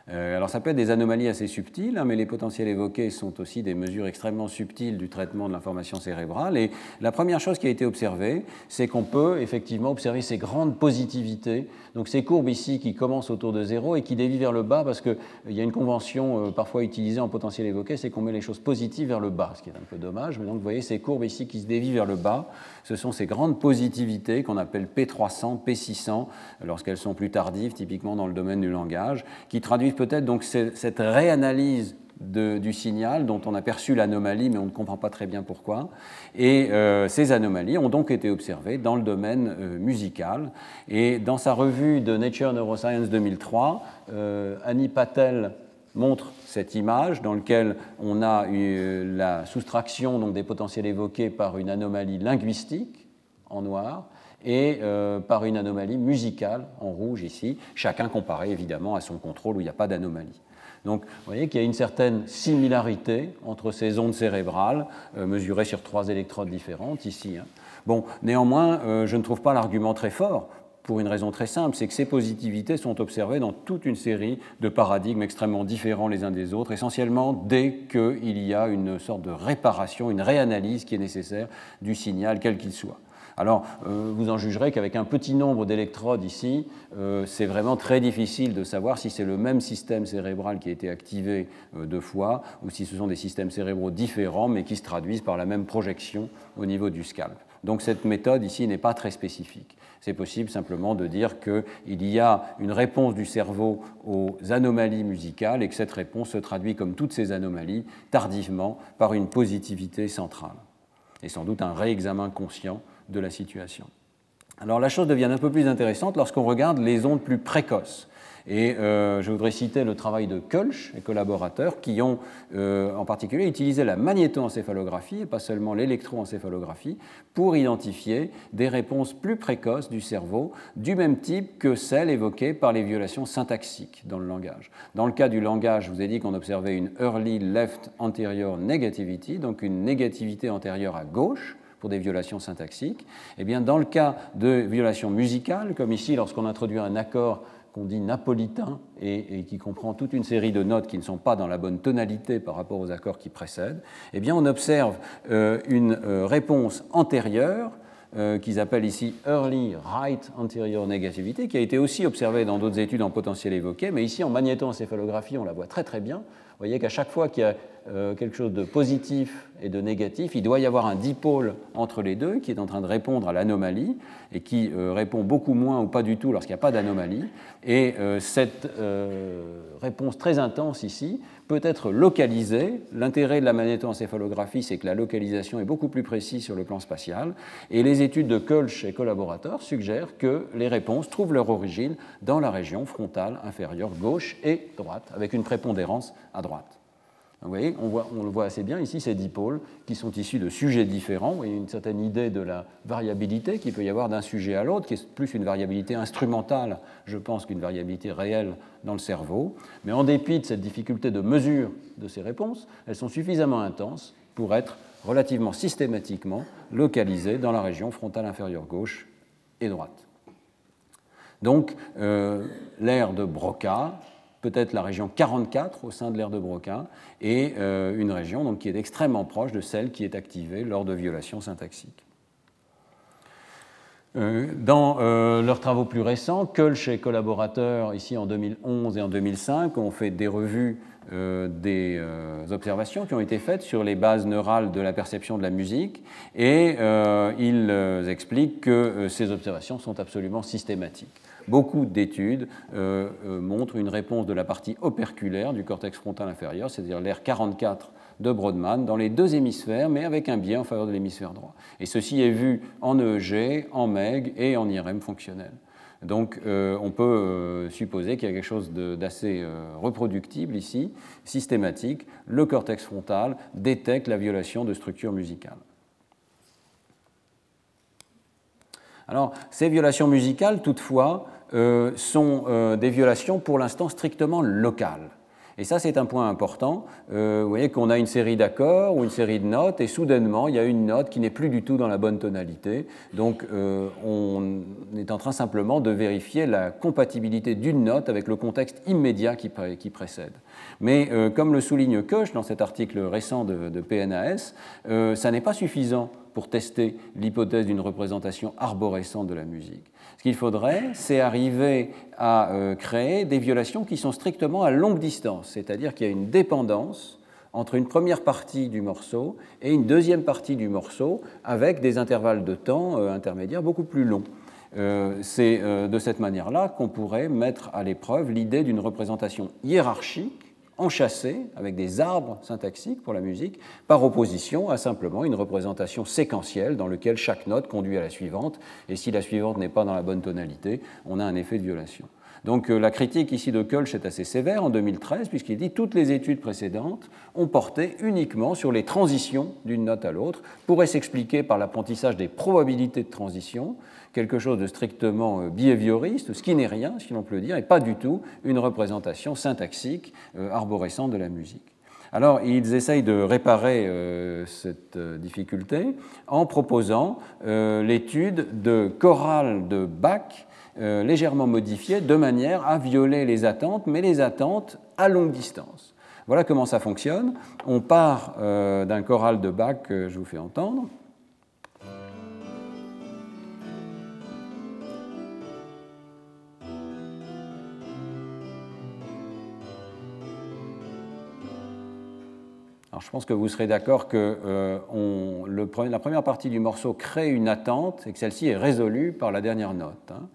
Euh, alors ça peut être des anomalies assez subtiles, hein, mais les potentiels évoqués sont aussi des mesures extrêmement subtiles du traitement de l'information cérébrale. Et la première chose qui a été observée, c'est qu'on peut effectivement observer ces grandes positivités, donc ces courbes ici qui commencent autour de zéro et qui dévient vers le bas, parce qu'il y a une convention euh, parfois utilisée en potentiel évoqué, c'est qu'on met les choses positives vers le bas, ce qui est un peu dommage. Mais donc vous voyez ces courbes ici qui se dévient vers le bas, ce sont ces grandes positivités qu'on appelle P300, P600, lorsqu'elles sont plus tardives, typiquement dans le domaine du langage, qui traduisent peut-être donc cette réanalyse du signal dont on a perçu l'anomalie, mais on ne comprend pas très bien pourquoi. Et euh, ces anomalies ont donc été observées dans le domaine euh, musical. Et dans sa revue de Nature Neuroscience 2003, euh, Annie Patel montre cette image dans laquelle on a eu la soustraction donc, des potentiels évoqués par une anomalie linguistique en noir et euh, par une anomalie musicale en rouge ici, chacun comparé évidemment à son contrôle où il n'y a pas d'anomalie. Donc vous voyez qu'il y a une certaine similarité entre ces ondes cérébrales euh, mesurées sur trois électrodes différentes ici. Hein. Bon, néanmoins, euh, je ne trouve pas l'argument très fort pour une raison très simple, c'est que ces positivités sont observées dans toute une série de paradigmes extrêmement différents les uns des autres, essentiellement dès qu'il y a une sorte de réparation, une réanalyse qui est nécessaire du signal, quel qu'il soit. Alors, euh, vous en jugerez qu'avec un petit nombre d'électrodes ici, euh, c'est vraiment très difficile de savoir si c'est le même système cérébral qui a été activé euh, deux fois ou si ce sont des systèmes cérébraux différents mais qui se traduisent par la même projection au niveau du scalp. Donc cette méthode ici n'est pas très spécifique. C'est possible simplement de dire qu'il y a une réponse du cerveau aux anomalies musicales et que cette réponse se traduit, comme toutes ces anomalies, tardivement par une positivité centrale. Et sans doute un réexamen conscient de la situation. Alors la chose devient un peu plus intéressante lorsqu'on regarde les ondes plus précoces. Et euh, je voudrais citer le travail de Kölsch et collaborateurs qui ont euh, en particulier utilisé la magnétoencéphalographie et pas seulement l'électroencéphalographie pour identifier des réponses plus précoces du cerveau du même type que celles évoquées par les violations syntaxiques dans le langage. Dans le cas du langage, je vous ai dit qu'on observait une early left anterior negativity, donc une négativité antérieure à gauche pour des violations syntaxiques. Et eh bien, dans le cas de violations musicales, comme ici, lorsqu'on introduit un accord qu'on dit napolitain et, qui comprend toute une série de notes qui ne sont pas dans la bonne tonalité par rapport aux accords qui précèdent, eh bien, on observe euh, une euh, réponse antérieure euh, qu'ils appellent ici Early Right Anterior Negativity, qui a été aussi observée dans d'autres études en potentiel évoqué, mais ici en magnétoencéphalographie, on la voit très très bien. Vous voyez qu'à chaque fois qu'il y a quelque chose de positif et de négatif, il doit y avoir un dipôle entre les deux qui est en train de répondre à l'anomalie et qui euh, répond beaucoup moins ou pas du tout lorsqu'il n'y a pas d'anomalie. Et euh, cette réponse très intense ici peut être localisée. L'intérêt de la magnétoencéphalographie, c'est que la localisation est beaucoup plus précise sur le plan spatial. Et les études de Kölsch et collaborateurs suggèrent que les réponses trouvent leur origine dans la région frontale inférieure gauche et droite, avec une prépondérance à droite. On, le voit assez bien ici, ces dipôles qui sont issus de sujets différents. Vous voyez une certaine idée de la variabilité qu'il peut y avoir d'un sujet à l'autre, qui est plus une variabilité instrumentale, je pense, qu'une variabilité réelle dans le cerveau. Mais en dépit de cette difficulté de mesure de ces réponses, elles sont suffisamment intenses pour être relativement systématiquement localisées dans la région frontale inférieure gauche et droite. Donc, euh, l'aire de Broca peut-être la région 44 au sein de l'aire de Broca, et euh, une région donc, qui est extrêmement proche de celle qui est activée lors de violations syntaxiques. Euh, dans euh, leurs travaux plus récents, Kölsch et collaborateurs, ici en 2011 et en 2005, ont fait des revues des observations qui ont été faites sur les bases neurales de la perception de la musique, et ils expliquent que ces observations sont absolument systématiques beaucoup d'études euh, euh, montrent une réponse de la partie operculaire du cortex frontal inférieur, c'est-à-dire l'air 44 de Brodmann, dans les deux hémisphères, mais avec un biais en faveur de l'hémisphère droit. Et ceci est vu en EEG, en MEG et en IRM fonctionnel. Donc euh, on peut supposer qu'il y a quelque chose d'assez reproductible ici, systématique. Le cortex frontal détecte la violation de structures musicales. Alors, ces violations musicales, toutefois, euh, sont euh, des violations pour l'instant strictement locales. Et ça, c'est un point important. Euh, vous voyez qu'on a une série d'accords ou une série de notes, et soudainement, il y a une note qui n'est plus du tout dans la bonne tonalité. Donc, on est en train simplement de vérifier la compatibilité d'une note avec le contexte immédiat qui, précède. Mais comme le souligne Koch dans cet article récent de, de PNAS, ça n'est pas suffisant pour tester l'hypothèse d'une représentation arborescente de la musique. Qu'il faudrait, c'est arriver à euh, créer des violations qui sont strictement à longue distance, c'est-à-dire qu'il y a une dépendance entre une première partie du morceau et une deuxième partie du morceau avec des intervalles de temps euh, intermédiaires beaucoup plus longs. Euh, c'est de cette manière-là qu'on pourrait mettre à l'épreuve l'idée d'une représentation hiérarchique enchâssé avec des arbres syntaxiques pour la musique, par opposition à simplement une représentation séquentielle dans laquelle chaque note conduit à la suivante, et si la suivante n'est pas dans la bonne tonalité, on a un effet de violation. Donc euh, la critique ici de Kölsch est assez sévère en 2013, puisqu'il dit toutes les études précédentes ont porté uniquement sur les transitions d'une note à l'autre, pourrait s'expliquer par l'apprentissage des probabilités de transition, quelque chose de strictement euh, behavioriste, ce qui n'est rien, si l'on peut le dire, et pas du tout une représentation syntaxique euh, arborescente de la musique. Alors, ils essayent de réparer cette difficulté en proposant l'étude de chorales de Bach légèrement modifiées de manière à violer les attentes, mais les attentes à longue distance. Voilà comment ça fonctionne. On part d'un choral de Bach que je vous fais entendre. je pense que vous serez d'accord que euh, la première partie du morceau crée une attente et que celle-ci est résolue par la dernière note. Hein.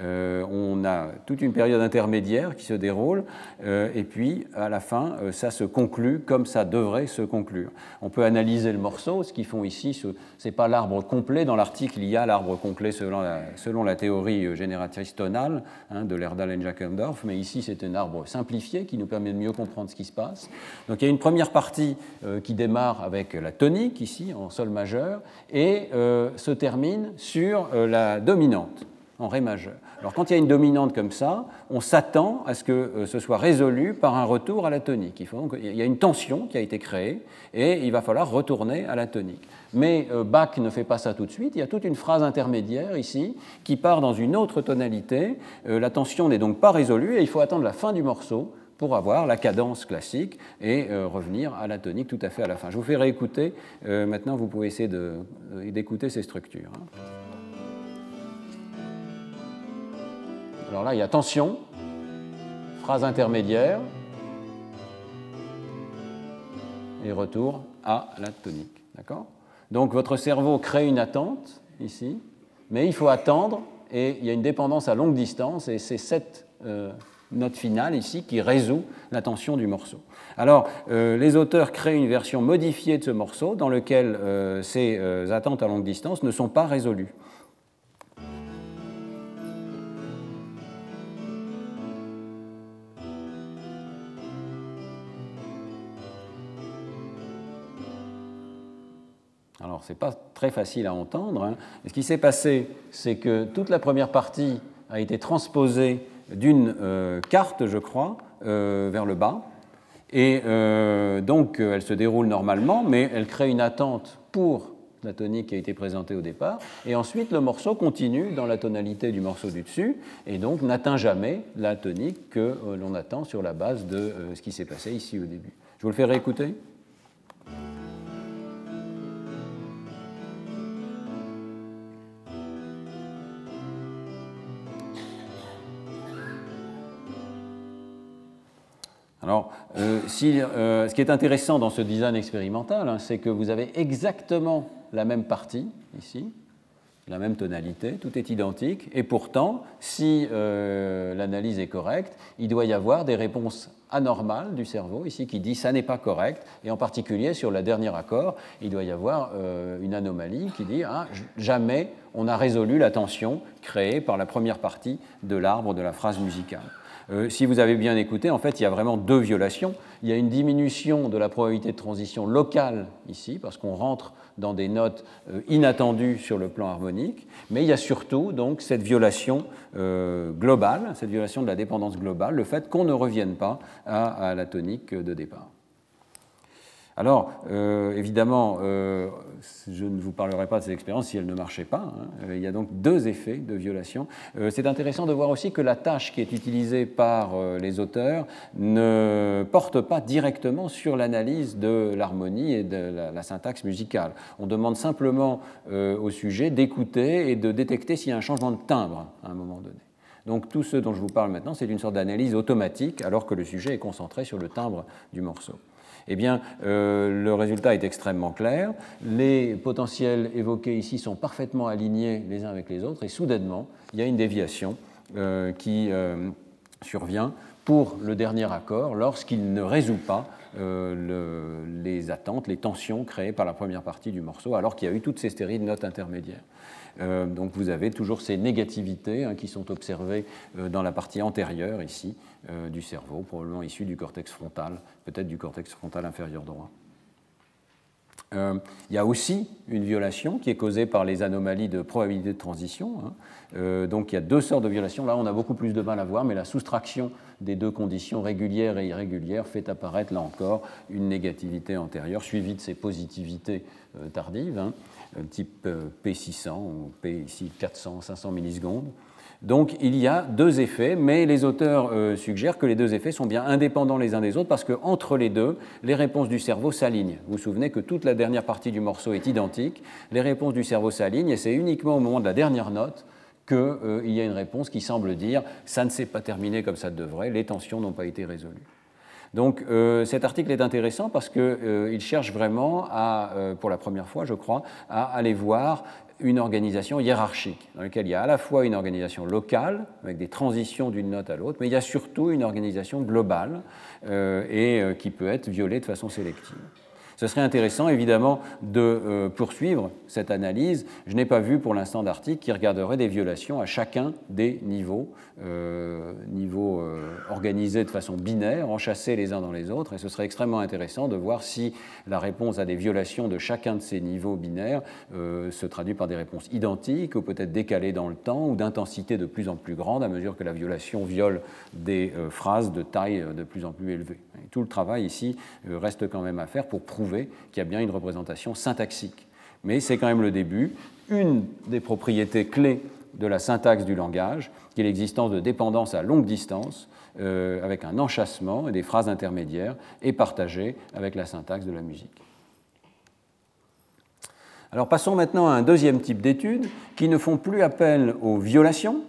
Euh, on a toute une période intermédiaire qui se déroule, euh, et puis à la fin, euh, ça se conclut comme ça devrait se conclure. On peut analyser le morceau. Ce qu'ils font ici, ce n'est pas l'arbre complet. Dans l'article, il y a l'arbre complet selon la, selon la théorie génératrice tonale hein, de Lerdal et Jackendorf, mais ici, c'est un arbre simplifié qui nous permet de mieux comprendre ce qui se passe. Donc il y a une première partie qui démarre avec la tonique, ici, en sol majeur, et se termine sur la dominante en Ré majeur. Alors quand il y a une dominante comme ça, on s'attend à ce que euh, ce soit résolu par un retour à la tonique. Il, y a une tension qui a été créée et il va falloir retourner à la tonique. Mais euh, Bach ne fait pas ça tout de suite, il y a toute une phrase intermédiaire ici qui part dans une autre tonalité. Euh, la tension n'est donc pas résolue et il faut attendre la fin du morceau pour avoir la cadence classique et revenir à la tonique tout à fait à la fin. Je vous fais réécouter, maintenant vous pouvez essayer d'écouter ces structures. Hein. Alors là, il y a tension, phrase intermédiaire, et retour à la tonique. D'accord? Donc votre cerveau crée une attente ici, mais il faut attendre, et il y a une dépendance à longue distance, et c'est cette euh, note finale ici qui résout la tension du morceau. Alors, euh, les auteurs créent une version modifiée de ce morceau dans lequel euh, ces attentes à longue distance ne sont pas résolues. Alors, ce n'est pas très facile à entendre. Hein. Ce qui s'est passé, c'est que toute la première partie a été transposée d'une euh, carte, je crois, euh, vers le bas. Et euh, donc, elle se déroule normalement, mais elle crée une attente pour la tonique qui a été présentée au départ. Et ensuite, le morceau continue dans la tonalité du morceau du dessus, et donc n'atteint jamais la tonique que l'on attend sur la base de ce qui s'est passé ici au début. Je vous le fais réécouter? Alors, euh, euh, ce qui est intéressant dans ce design expérimental, hein, c'est que vous avez exactement la même partie ici, la même tonalité, tout est identique, et pourtant, si euh, l'analyse est correcte, il doit y avoir des réponses anormales du cerveau, ici, qui dit ça n'est pas correct, et en particulier sur le dernier accord, il doit y avoir une anomalie qui dit ah, jamais on a résolu la tension créée par la première partie de l'arbre de la phrase musicale. Euh, si vous avez bien écouté, en fait, il y a vraiment deux violations. Il y a une diminution de la probabilité de transition locale ici, parce qu'on rentre dans des notes euh, inattendues sur le plan harmonique, mais il y a surtout donc cette violation euh, globale, cette violation de la dépendance globale, le fait qu'on ne revienne pas à la tonique de départ. Alors, euh, évidemment, euh, je ne vous parlerai pas de ces expériences si elles ne marchaient pas. Hein. Euh, il y a donc deux effets de violation. C'est intéressant de voir aussi que la tâche qui est utilisée par les auteurs ne porte pas directement sur l'analyse de l'harmonie et de la, syntaxe musicale. On demande simplement au sujet d'écouter et de détecter s'il y a un changement de timbre à un moment donné. Donc tout ce dont je vous parle maintenant, c'est une sorte d'analyse automatique alors que le sujet est concentré sur le timbre du morceau eh bien, euh, le résultat est extrêmement clair. Les potentiels évoqués ici sont parfaitement alignés les uns avec les autres, et soudainement, il y a une déviation euh, qui euh, survient pour le dernier accord lorsqu'il ne résout pas les attentes, les tensions créées par la première partie du morceau, alors qu'il y a eu toutes ces séries de notes intermédiaires. Euh, donc vous avez toujours ces négativités hein, qui sont observées euh, dans la partie antérieure ici euh, du cerveau, probablement issues du cortex frontal, peut-être du cortex frontal inférieur droit. il y a aussi une violation qui est causée par les anomalies de probabilité de transition. Hein. donc il y a deux sortes de violations. Là, on a beaucoup plus de mal à voir, mais la soustraction des deux conditions régulières et irrégulières fait apparaître, là encore, une négativité antérieure suivie de ces positivités tardives. Hein type euh, P600 ou P ici 400, 500 millisecondes. Donc il y a deux effets, mais les auteurs euh, suggèrent que les deux effets sont bien indépendants les uns des autres parce qu'entre les deux, les réponses du cerveau s'alignent. Vous vous souvenez que toute la dernière partie du morceau est identique, les réponses du cerveau s'alignent et c'est uniquement au moment de la dernière note qu'il euh, y a une réponse qui semble dire ça ne s'est pas terminé comme ça devrait, les tensions n'ont pas été résolues. Donc euh, cet article est intéressant parce qu'il euh, cherche vraiment à, euh, pour la première fois, je crois, à aller voir une organisation hiérarchique, dans laquelle il y a à la fois une organisation locale, avec des transitions d'une note à l'autre, mais il y a surtout une organisation globale et qui peut être violée de façon sélective. Ce serait intéressant, évidemment, de euh, poursuivre cette analyse. Je n'ai pas vu pour l'instant d'article qui regarderait des violations à chacun des niveaux, euh, niveaux euh, organisés de façon binaire, enchâssés les uns dans les autres, et ce serait extrêmement intéressant de voir si la réponse à des violations de chacun de ces niveaux binaires se traduit par des réponses identiques ou peut-être décalées dans le temps ou d'intensité de plus en plus grande à mesure que la violation viole des phrases de taille de plus en plus élevée. Tout le travail ici reste quand même à faire pour prouver qu'il y a bien une représentation syntaxique. Mais c'est quand même le début. Une des propriétés clés de la syntaxe du langage, qui est l'existence de dépendance à longue distance, euh, avec un enchâssement et des phrases intermédiaires, et partagée avec la syntaxe de la musique. Alors passons maintenant à un deuxième type d'études qui ne font plus appel aux violations,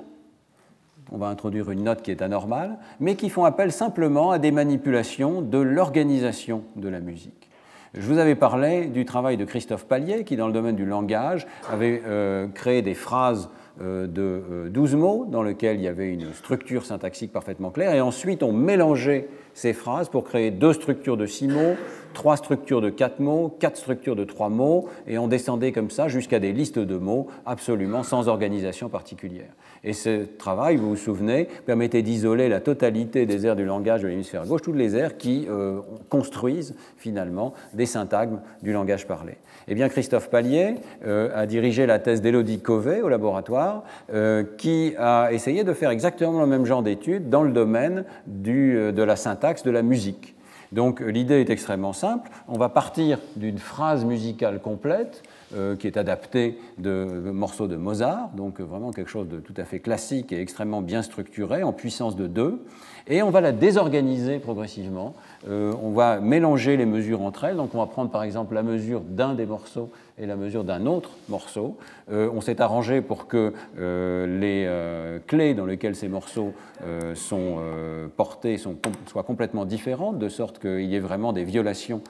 on va introduire une note qui est anormale, mais qui font appel simplement à des manipulations de l'organisation de la musique. Je vous avais parlé du travail de Christophe Pallier, qui, dans le domaine du langage, avait euh, créé des phrases euh, de 12 euh, mots dans lesquelles il y avait une structure syntaxique parfaitement claire, et ensuite on mélangeait ces phrases pour créer deux structures de 6 mots, trois structures de 4 mots, quatre structures de 3 mots, et on descendait comme ça jusqu'à des listes de mots absolument sans organisation particulière. Et ce travail, vous vous souvenez, permettait d'isoler la totalité des aires du langage de l'hémisphère gauche, toutes les aires qui euh, construisent finalement des syntagmes du langage parlé. Eh bien, Christophe Pallier euh, a dirigé la thèse d'Élodie Covey au laboratoire, euh, qui a essayé de faire exactement le même genre d'études dans le domaine de la syntaxe de la musique. Donc l'idée est extrêmement simple. On va partir d'une phrase musicale complète euh, qui est adapté de morceaux de Mozart, donc vraiment quelque chose de tout à fait classique et extrêmement bien structuré, en puissance de 2, et on va la désorganiser progressivement. Euh, on va mélanger les mesures entre elles, donc on va prendre par exemple la mesure d'un des morceaux et la mesure d'un autre morceau. Euh, on s'est arrangé pour que les clés dans lesquelles ces morceaux sont portés soient complètement différentes, de sorte qu'il y ait vraiment des violations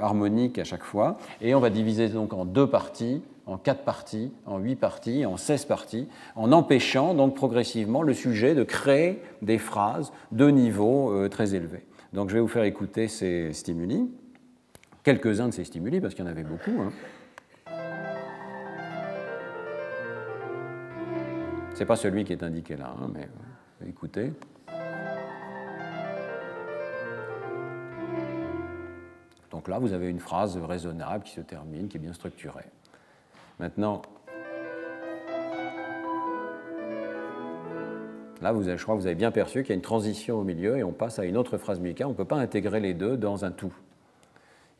harmoniques à chaque fois. Et on va diviser donc en deux parties en quatre parties, en huit parties, en 16 parties, en empêchant donc progressivement le sujet de créer des phrases de niveau euh, très élevé. Donc je vais vous faire écouter ces stimuli, quelques-uns de ces stimuli, parce qu'il y en avait beaucoup. Hein. Ce n'est pas celui qui est indiqué là, hein, mais euh, écoutez. Donc là, vous avez une phrase raisonnable qui se termine, qui est bien structurée. Maintenant, Là, vous avez, je crois que vous avez bien perçu qu'il y a une transition au milieu et on passe à une autre phrase musicale. On ne peut pas intégrer les deux dans un tout.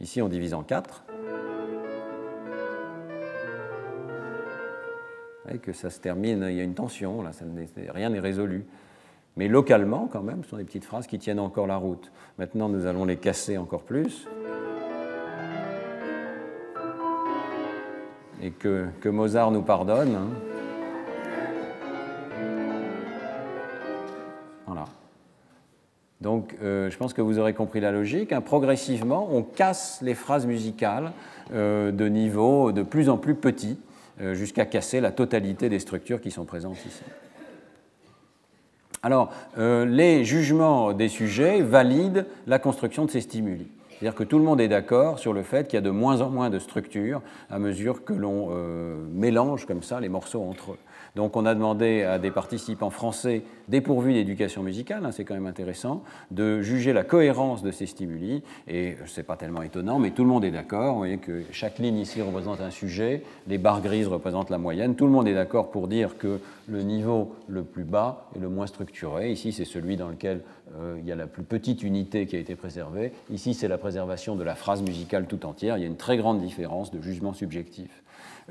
Ici, on divise en quatre. Et que ça se termine, il y a une tension, là, rien n'est résolu. Mais localement, quand même, ce sont des petites phrases qui tiennent encore la route. Maintenant, nous allons les casser encore plus. Et que, Mozart nous pardonne. Hein. Voilà. Donc, euh, je pense que vous aurez compris la logique. Hein. Progressivement, on casse les phrases musicales euh, de niveau de plus en plus petit jusqu'à casser la totalité des structures qui sont présentes ici. Alors, euh, les jugements des sujets valident la construction de ces stimuli. C'est-à-dire que tout le monde est d'accord sur le fait qu'il y a de moins en moins de structures à mesure que l'on euh, mélange comme ça les morceaux entre eux. Donc on a demandé à des participants français dépourvus d'éducation musicale, hein, c'est quand même intéressant, de juger la cohérence de ces stimuli. Et ce n'est pas tellement étonnant, mais tout le monde est d'accord. Vous voyez que chaque ligne ici représente un sujet, les barres grises représentent la moyenne. Tout le monde est d'accord pour dire que le niveau le plus bas est le moins structuré. Ici, c'est celui dans lequel euh, il y a la plus petite unité qui a été préservée. Ici, c'est la préservation de la phrase musicale tout entière. Il y a une très grande différence de jugement subjectif.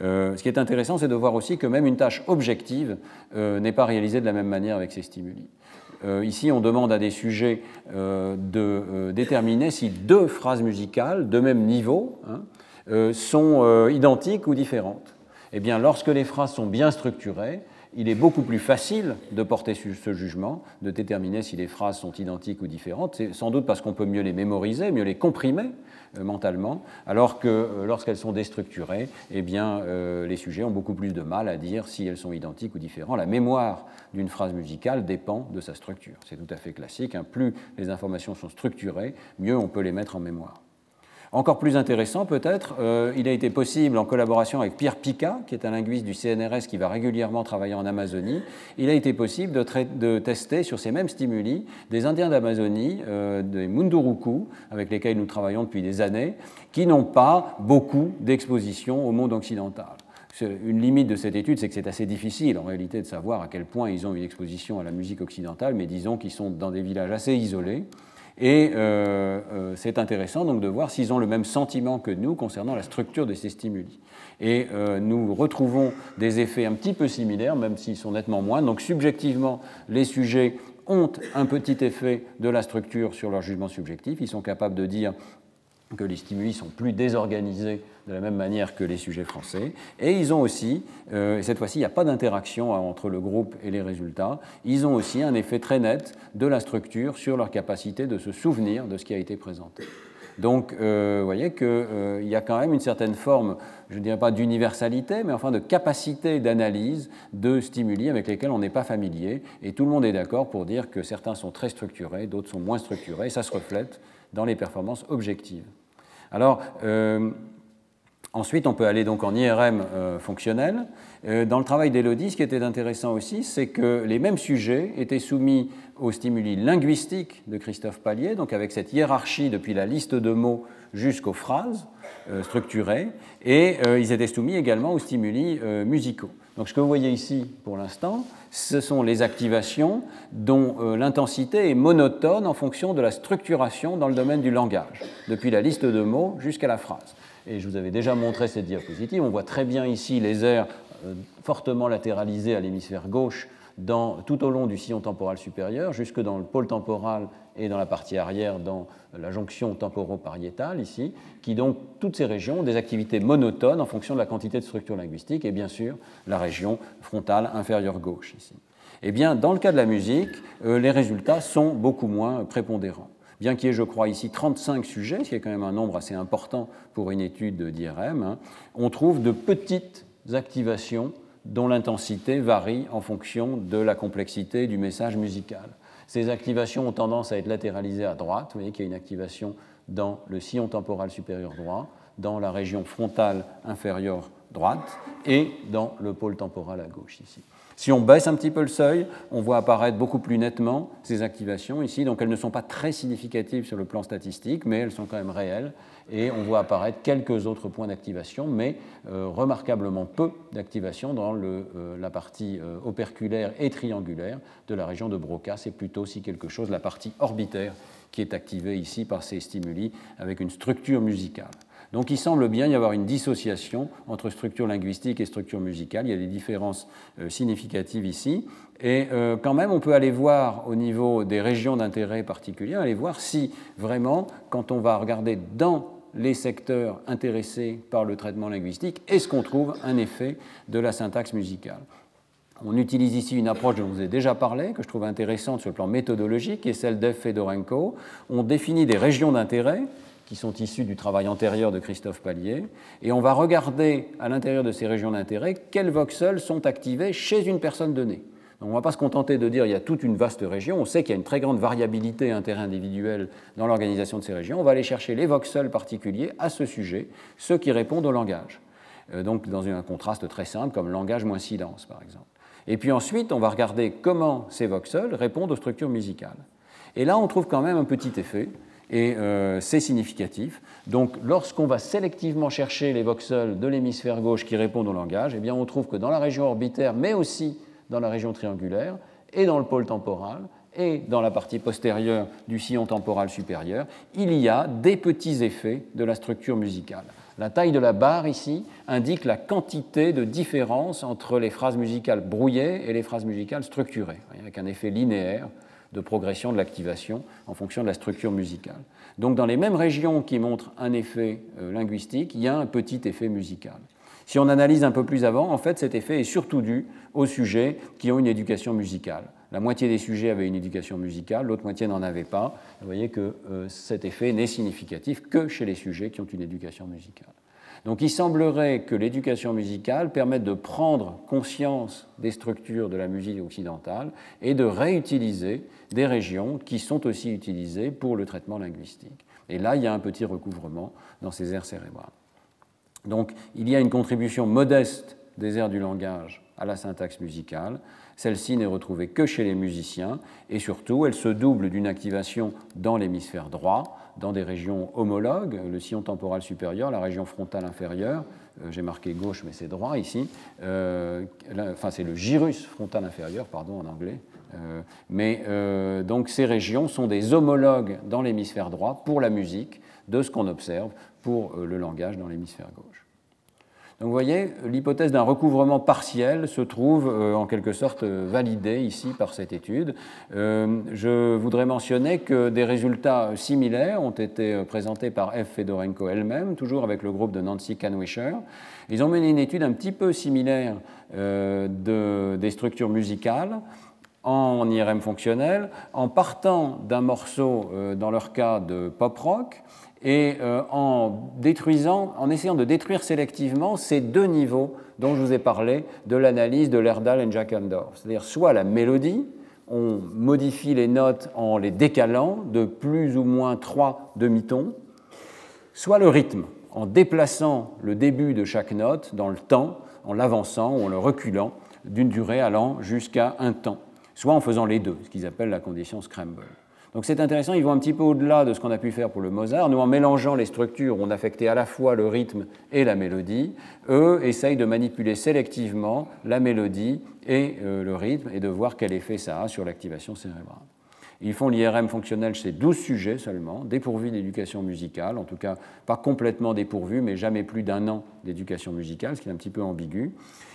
Euh, ce qui est intéressant, c'est de voir aussi que même une tâche objective euh, n'est pas réalisée de la même manière avec ces stimuli. Euh, ici, on demande à des sujets de déterminer si deux phrases musicales de même niveau hein, sont identiques ou différentes. Eh bien, lorsque les phrases sont bien structurées, il est beaucoup plus facile de porter ce jugement, de déterminer si les phrases sont identiques ou différentes. C'est sans doute parce qu'on peut mieux les mémoriser, mieux les comprimer mentalement, alors que euh, lorsqu'elles sont déstructurées, eh bien, euh, les sujets ont beaucoup plus de mal à dire si elles sont identiques ou différentes. La mémoire d'une phrase musicale dépend de sa structure. C'est tout à fait classique. Hein. Plus les informations sont structurées, mieux on peut les mettre en mémoire. Encore plus intéressant peut-être, euh, il a été possible, en collaboration avec Pierre Pica, qui est un linguiste du CNRS qui va régulièrement travailler en Amazonie, il a été possible de, tester sur ces mêmes stimuli des Indiens d'Amazonie, euh, des Munduruku, avec lesquels nous travaillons depuis des années, qui n'ont pas beaucoup d'exposition au monde occidental. Une limite de cette étude, c'est que c'est assez difficile en réalité de savoir à quel point ils ont une exposition à la musique occidentale, mais disons qu'ils sont dans des villages assez isolés et euh, euh, c'est intéressant donc de voir s'ils ont le même sentiment que nous concernant la structure de ces stimuli. Et euh, nous retrouvons des effets un petit peu similaires, même s'ils sont nettement moins. Donc subjectivement, les sujets ont un petit effet de la structure sur leur jugement subjectif. Ils sont capables de dire que les stimuli sont plus désorganisés de la même manière que les sujets français. Et ils ont aussi, euh, cette fois-ci, il n'y a pas d'interaction entre le groupe et les résultats, ils ont aussi un effet très net de la structure sur leur capacité de se souvenir de ce qui a été présenté. Donc, euh, vous voyez qu'il euh, y a quand même une certaine forme, je ne dirais pas d'universalité, mais enfin de capacité d'analyse de stimuli avec lesquels on n'est pas familier. Et tout le monde est d'accord pour dire que certains sont très structurés, d'autres sont moins structurés. Et ça se reflète dans les performances objectives. Alors, euh, ensuite, on peut aller donc en IRM euh, fonctionnel. Euh, dans le travail d'Elodie, ce qui était intéressant aussi, c'est que les mêmes sujets étaient soumis aux stimuli linguistiques de Christophe Pallier, donc avec cette hiérarchie depuis la liste de mots jusqu'aux phrases structurées, et ils étaient soumis également aux stimuli musicaux. Donc ce que vous voyez ici pour l'instant, ce sont les activations dont euh, l'intensité est monotone en fonction de la structuration dans le domaine du langage, depuis la liste de mots jusqu'à la phrase. Et je vous avais déjà montré cette diapositive. On voit très bien ici les airs euh, fortement latéralisés à l'hémisphère gauche tout au long du sillon temporal supérieur, jusque dans le pôle temporal et dans la partie arrière, dans la jonction temporopariétale ici, qui donc, toutes ces régions ont des activités monotones en fonction de la quantité de structure linguistique, et bien sûr la région frontale inférieure gauche ici. Eh bien, dans le cas de la musique, euh, les résultats sont beaucoup moins prépondérants. Bien qu'il y ait, je crois, ici 35 sujets, ce qui est quand même un nombre assez important pour une étude d'IRM, hein, on trouve de petites activations dont l'intensité varie en fonction de la complexité du message musical. Ces activations ont tendance à être latéralisées à droite. Vous voyez qu'il y a une activation dans le sillon temporal supérieur droit, dans la région frontale inférieure droite et dans le pôle temporal à gauche ici. Si on baisse un petit peu le seuil, on voit apparaître beaucoup plus nettement ces activations ici. Donc elles ne sont pas très significatives sur le plan statistique, mais elles sont quand même réelles. Et on voit apparaître quelques autres points d'activation, mais euh, remarquablement peu d'activation dans euh, la partie euh, operculaire et triangulaire de la région de Broca. C'est plutôt aussi quelque chose, la partie orbitaire, qui est activée ici par ces stimuli avec une structure musicale. Donc il semble bien y avoir une dissociation entre structure linguistique et structure musicale. Il y a des différences euh, significatives ici. Et euh, quand même, on peut aller voir au niveau des régions d'intérêt particuliers, aller voir si vraiment, quand on va regarder dans les secteurs intéressés par le traitement linguistique, est-ce qu'on trouve un effet de la syntaxe musicale? On utilise ici une approche dont je vous ai déjà parlé, que je trouve intéressante sur le plan méthodologique, qui est celle d'Ef Fedorenko. On définit des régions d'intérêt qui sont issus du travail antérieur de Christophe Pallier, et on va regarder à l'intérieur de ces régions d'intérêt quels voxels sont activés chez une personne donnée. Donc on ne va pas se contenter de dire qu'il y a toute une vaste région, on sait qu'il y a une très grande variabilité interindividuelle dans l'organisation de ces régions, on va aller chercher les voxels particuliers à ce sujet, ceux qui répondent au langage. Euh, donc dans un contraste très simple comme langage moins silence par exemple. Et puis ensuite, on va regarder comment ces voxels répondent aux structures musicales. Et là, on trouve quand même un petit effet et euh, c'est significatif. Donc lorsqu'on va sélectivement chercher les voxels de l'hémisphère gauche qui répondent au langage, eh bien, on trouve que dans la région orbitaire, mais aussi dans la région triangulaire, et dans le pôle temporal, et dans la partie postérieure du sillon temporal supérieur, il y a des petits effets de la structure musicale. La taille de la barre ici indique la quantité de différence entre les phrases musicales brouillées et les phrases musicales structurées, avec un effet linéaire de progression de l'activation en fonction de la structure musicale. Donc dans les mêmes régions qui montrent un effet euh, linguistique, il y a un petit effet musical. Si on analyse un peu plus avant, en fait cet effet est surtout dû aux sujets qui ont une éducation musicale. La moitié des sujets avaient une éducation musicale, l'autre moitié n'en avait pas. Vous voyez que euh, cet effet n'est significatif que chez les sujets qui ont une éducation musicale. Donc il semblerait que l'éducation musicale permette de prendre conscience des structures de la musique occidentale et de réutiliser des régions qui sont aussi utilisées pour le traitement linguistique. Et là, il y a un petit recouvrement dans ces aires cérébrales. Donc il y a une contribution modeste des aires du langage à la syntaxe musicale. Celle-ci n'est retrouvée que chez les musiciens et surtout, elle se double d'une activation dans l'hémisphère droit, dans des régions homologues, le sillon temporal supérieur, la région frontale inférieure, euh, j'ai marqué gauche mais c'est droit ici, euh, enfin c'est le gyrus frontal inférieur, pardon en anglais, euh, mais donc ces régions sont des homologues dans l'hémisphère droit pour la musique de ce qu'on observe pour le langage dans l'hémisphère gauche. Donc vous voyez, l'hypothèse d'un recouvrement partiel se trouve euh, en quelque sorte validée ici par cette étude. Euh, je voudrais mentionner que des résultats similaires ont été euh, présentés par F. Fedorenko elle-même, toujours avec le groupe de Nancy Kanwisher. Ils ont mené une étude un petit peu similaire des structures musicales en IRM fonctionnel, en partant d'un morceau, dans leur cas, de pop rock, et euh, en essayant de détruire sélectivement ces deux niveaux dont je vous ai parlé de l'analyse de Lerdal et Jackendorf. C'est-à-dire soit la mélodie, on modifie les notes en les décalant de plus ou moins trois demi-tons, soit le rythme, en déplaçant le début de chaque note dans le temps, en l'avançant ou en le reculant d'une durée allant jusqu'à un temps, soit en faisant les deux, ce qu'ils appellent la condition scramble. Donc c'est intéressant, ils vont un petit peu au-delà de ce qu'on a pu faire pour le Mozart. Nous, en mélangeant les structures, on affectait à la fois le rythme et la mélodie. Eux essayent de manipuler sélectivement la mélodie et euh, le rythme et de voir quel effet ça a sur l'activation cérébrale. Ils font l'IRM fonctionnel chez 12 sujets seulement, dépourvus d'éducation musicale, en tout cas pas complètement dépourvus, mais jamais plus d'un an d'éducation musicale, ce qui est un petit peu ambigu.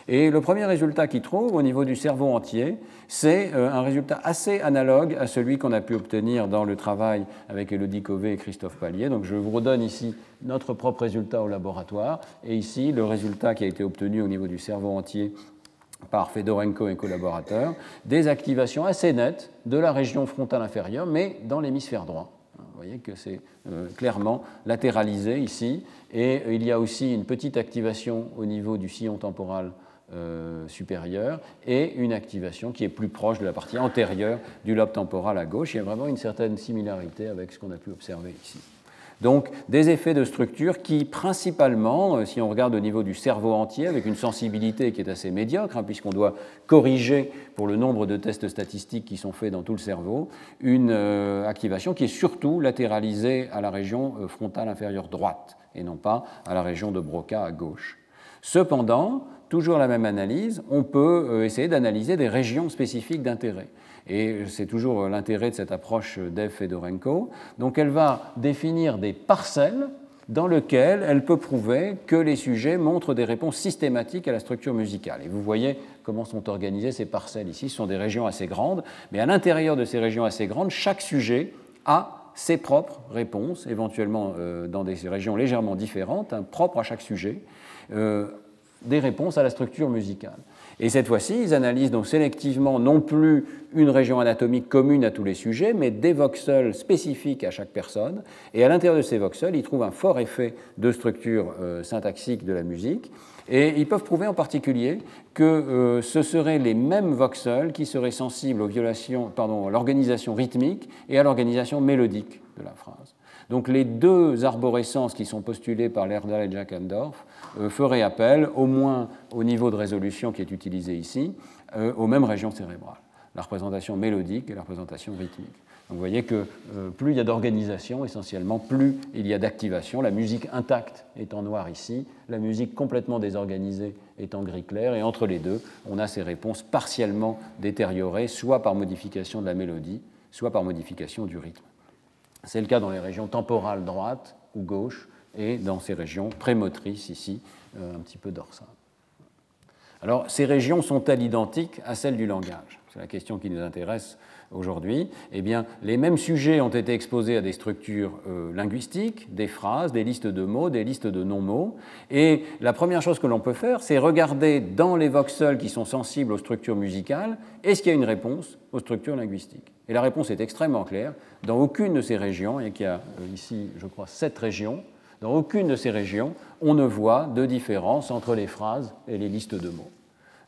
Et le premier résultat qu'ils trouvent au niveau du cerveau entier, c'est euh, un résultat assez analogue à celui qu'on a pu obtenir dans le travail avec Elodie Cové et Christophe Pallier. Donc je vous redonne ici notre propre résultat au laboratoire et ici le résultat qui a été obtenu au niveau du cerveau entier par Fedorenko et collaborateurs, des activations assez nettes de la région frontale inférieure, mais dans l'hémisphère droit. Vous voyez que c'est euh, clairement latéralisé ici, et il y a aussi une petite activation au niveau du sillon temporal euh, supérieure et une activation qui est plus proche de la partie antérieure du lobe temporal à gauche. Il y a vraiment une certaine similarité avec ce qu'on a pu observer ici. Donc des effets de structure qui principalement, euh, si on regarde au niveau du cerveau entier, avec une sensibilité qui est assez médiocre, hein, puisqu'on doit corriger pour le nombre de tests statistiques qui sont faits dans tout le cerveau, une euh, activation qui est surtout latéralisée à la région frontale inférieure droite et non pas à la région de Broca à gauche. Cependant, toujours la même analyse, on peut essayer d'analyser des régions spécifiques d'intérêt. Et c'est toujours l'intérêt de cette approche d'Eff et d'Orenko. Donc elle va définir des parcelles dans lesquelles elle peut prouver que les sujets montrent des réponses systématiques à la structure musicale. Et vous voyez comment sont organisées ces parcelles ici. Ce sont des régions assez grandes, mais à l'intérieur de ces régions assez grandes, chaque sujet a ses propres réponses, éventuellement euh, dans des régions légèrement différentes, propres à chaque sujet, euh, des réponses à la structure musicale. Et cette fois-ci, ils analysent donc sélectivement non plus une région anatomique commune à tous les sujets, mais des voxels spécifiques à chaque personne. Et à l'intérieur de ces voxels, ils trouvent un fort effet de structure euh, syntaxique de la musique. Et ils peuvent prouver en particulier que euh, ce seraient les mêmes voxels qui seraient sensibles aux violations, pardon, à l'organisation rythmique et à l'organisation mélodique de la phrase. Donc les deux arborescences qui sont postulées par Lerdal et Jackendorf euh, feraient appel, au moins au niveau de résolution qui est utilisé ici, euh, aux mêmes régions cérébrales, la représentation mélodique et la représentation rythmique. Donc vous voyez que euh, plus il y a d'organisation, essentiellement, plus il y a d'activation. La musique intacte est en noir ici, la musique complètement désorganisée est en gris clair, et entre les deux, on a ces réponses partiellement détériorées, soit par modification de la mélodie, soit par modification du rythme. C'est le cas dans les régions temporales droite ou gauche et dans ces régions prémotrices ici, euh, un petit peu dorsales. Alors, ces régions sont-elles identiques à celles du langage? C'est la question qui nous intéresse aujourd'hui. Eh bien, les mêmes sujets ont été exposés à des structures euh, linguistiques, des phrases, des listes de mots, des listes de non-mots. Et la première chose que l'on peut faire, c'est regarder dans les voxels qui sont sensibles aux structures musicales, est-ce qu'il y a une réponse aux structures linguistiques? Et la réponse est extrêmement claire. Dans aucune de ces régions, et qu'il y a euh, ici, je crois, sept régions, dans aucune de ces régions, on ne voit de différence entre les phrases et les listes de mots.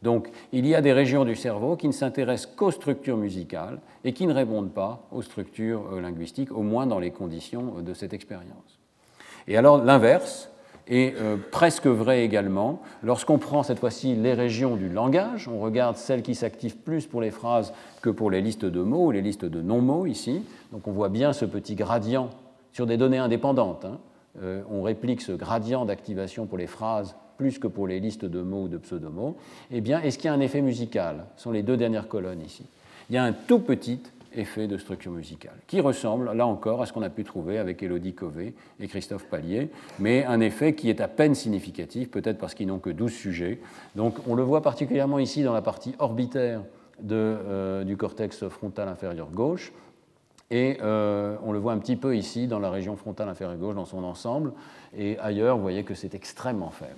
Donc, il y a des régions du cerveau qui ne s'intéressent qu'aux structures musicales et qui ne répondent pas aux structures euh, linguistiques, au moins dans les conditions euh, de cette expérience. Et alors, l'inverse est presque vrai également. Lorsqu'on prend cette fois-ci les régions du langage, on regarde celles qui s'activent plus pour les phrases que pour les listes de mots ou les listes de non-mots ici. Donc, on voit bien ce petit gradient sur des données indépendantes. Hein. Euh, on réplique ce gradient d'activation pour les phrases plus que pour les listes de mots ou de pseudomots, eh bien, est-ce qu'il y a un effet musical? Ce sont les deux dernières colonnes ici. Il y a un tout petit effet de structure musicale, qui ressemble, là encore, à ce qu'on a pu trouver avec Elodie Cové et Christophe Pallier, mais un effet qui est à peine significatif, peut-être parce qu'ils n'ont que 12 sujets. Donc on le voit particulièrement ici dans la partie orbitaire euh, du cortex frontal inférieur gauche, et euh, on le voit un petit peu ici dans la région frontale inférieure gauche dans son ensemble. Et ailleurs, vous voyez que c'est extrêmement faible.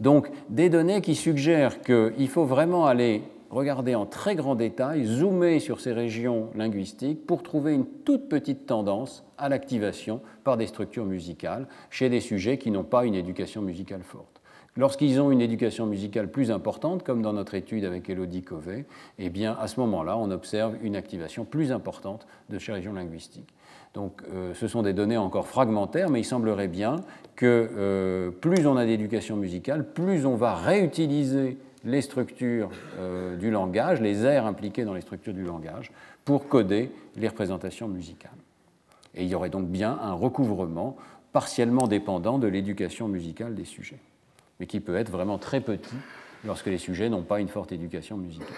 Donc des données qui suggèrent qu'il faut vraiment aller regarder en très grand détail, zoomer sur ces régions linguistiques pour trouver une toute petite tendance à l'activation par des structures musicales chez des sujets qui n'ont pas une éducation musicale forte. Lorsqu'ils ont une éducation musicale plus importante, comme dans notre étude avec Elodie Cové, eh bien, à ce moment-là, on observe une activation plus importante de ces régions linguistiques. Donc, euh, ce sont des données encore fragmentaires, mais il semblerait bien que euh, plus on a d'éducation musicale, plus on va réutiliser les structures euh, du langage, les aires impliquées dans les structures du langage, pour coder les représentations musicales. Et il y aurait donc bien un recouvrement partiellement dépendant de l'éducation musicale des sujets mais qui peut être vraiment très petit lorsque les sujets n'ont pas une forte éducation musicale.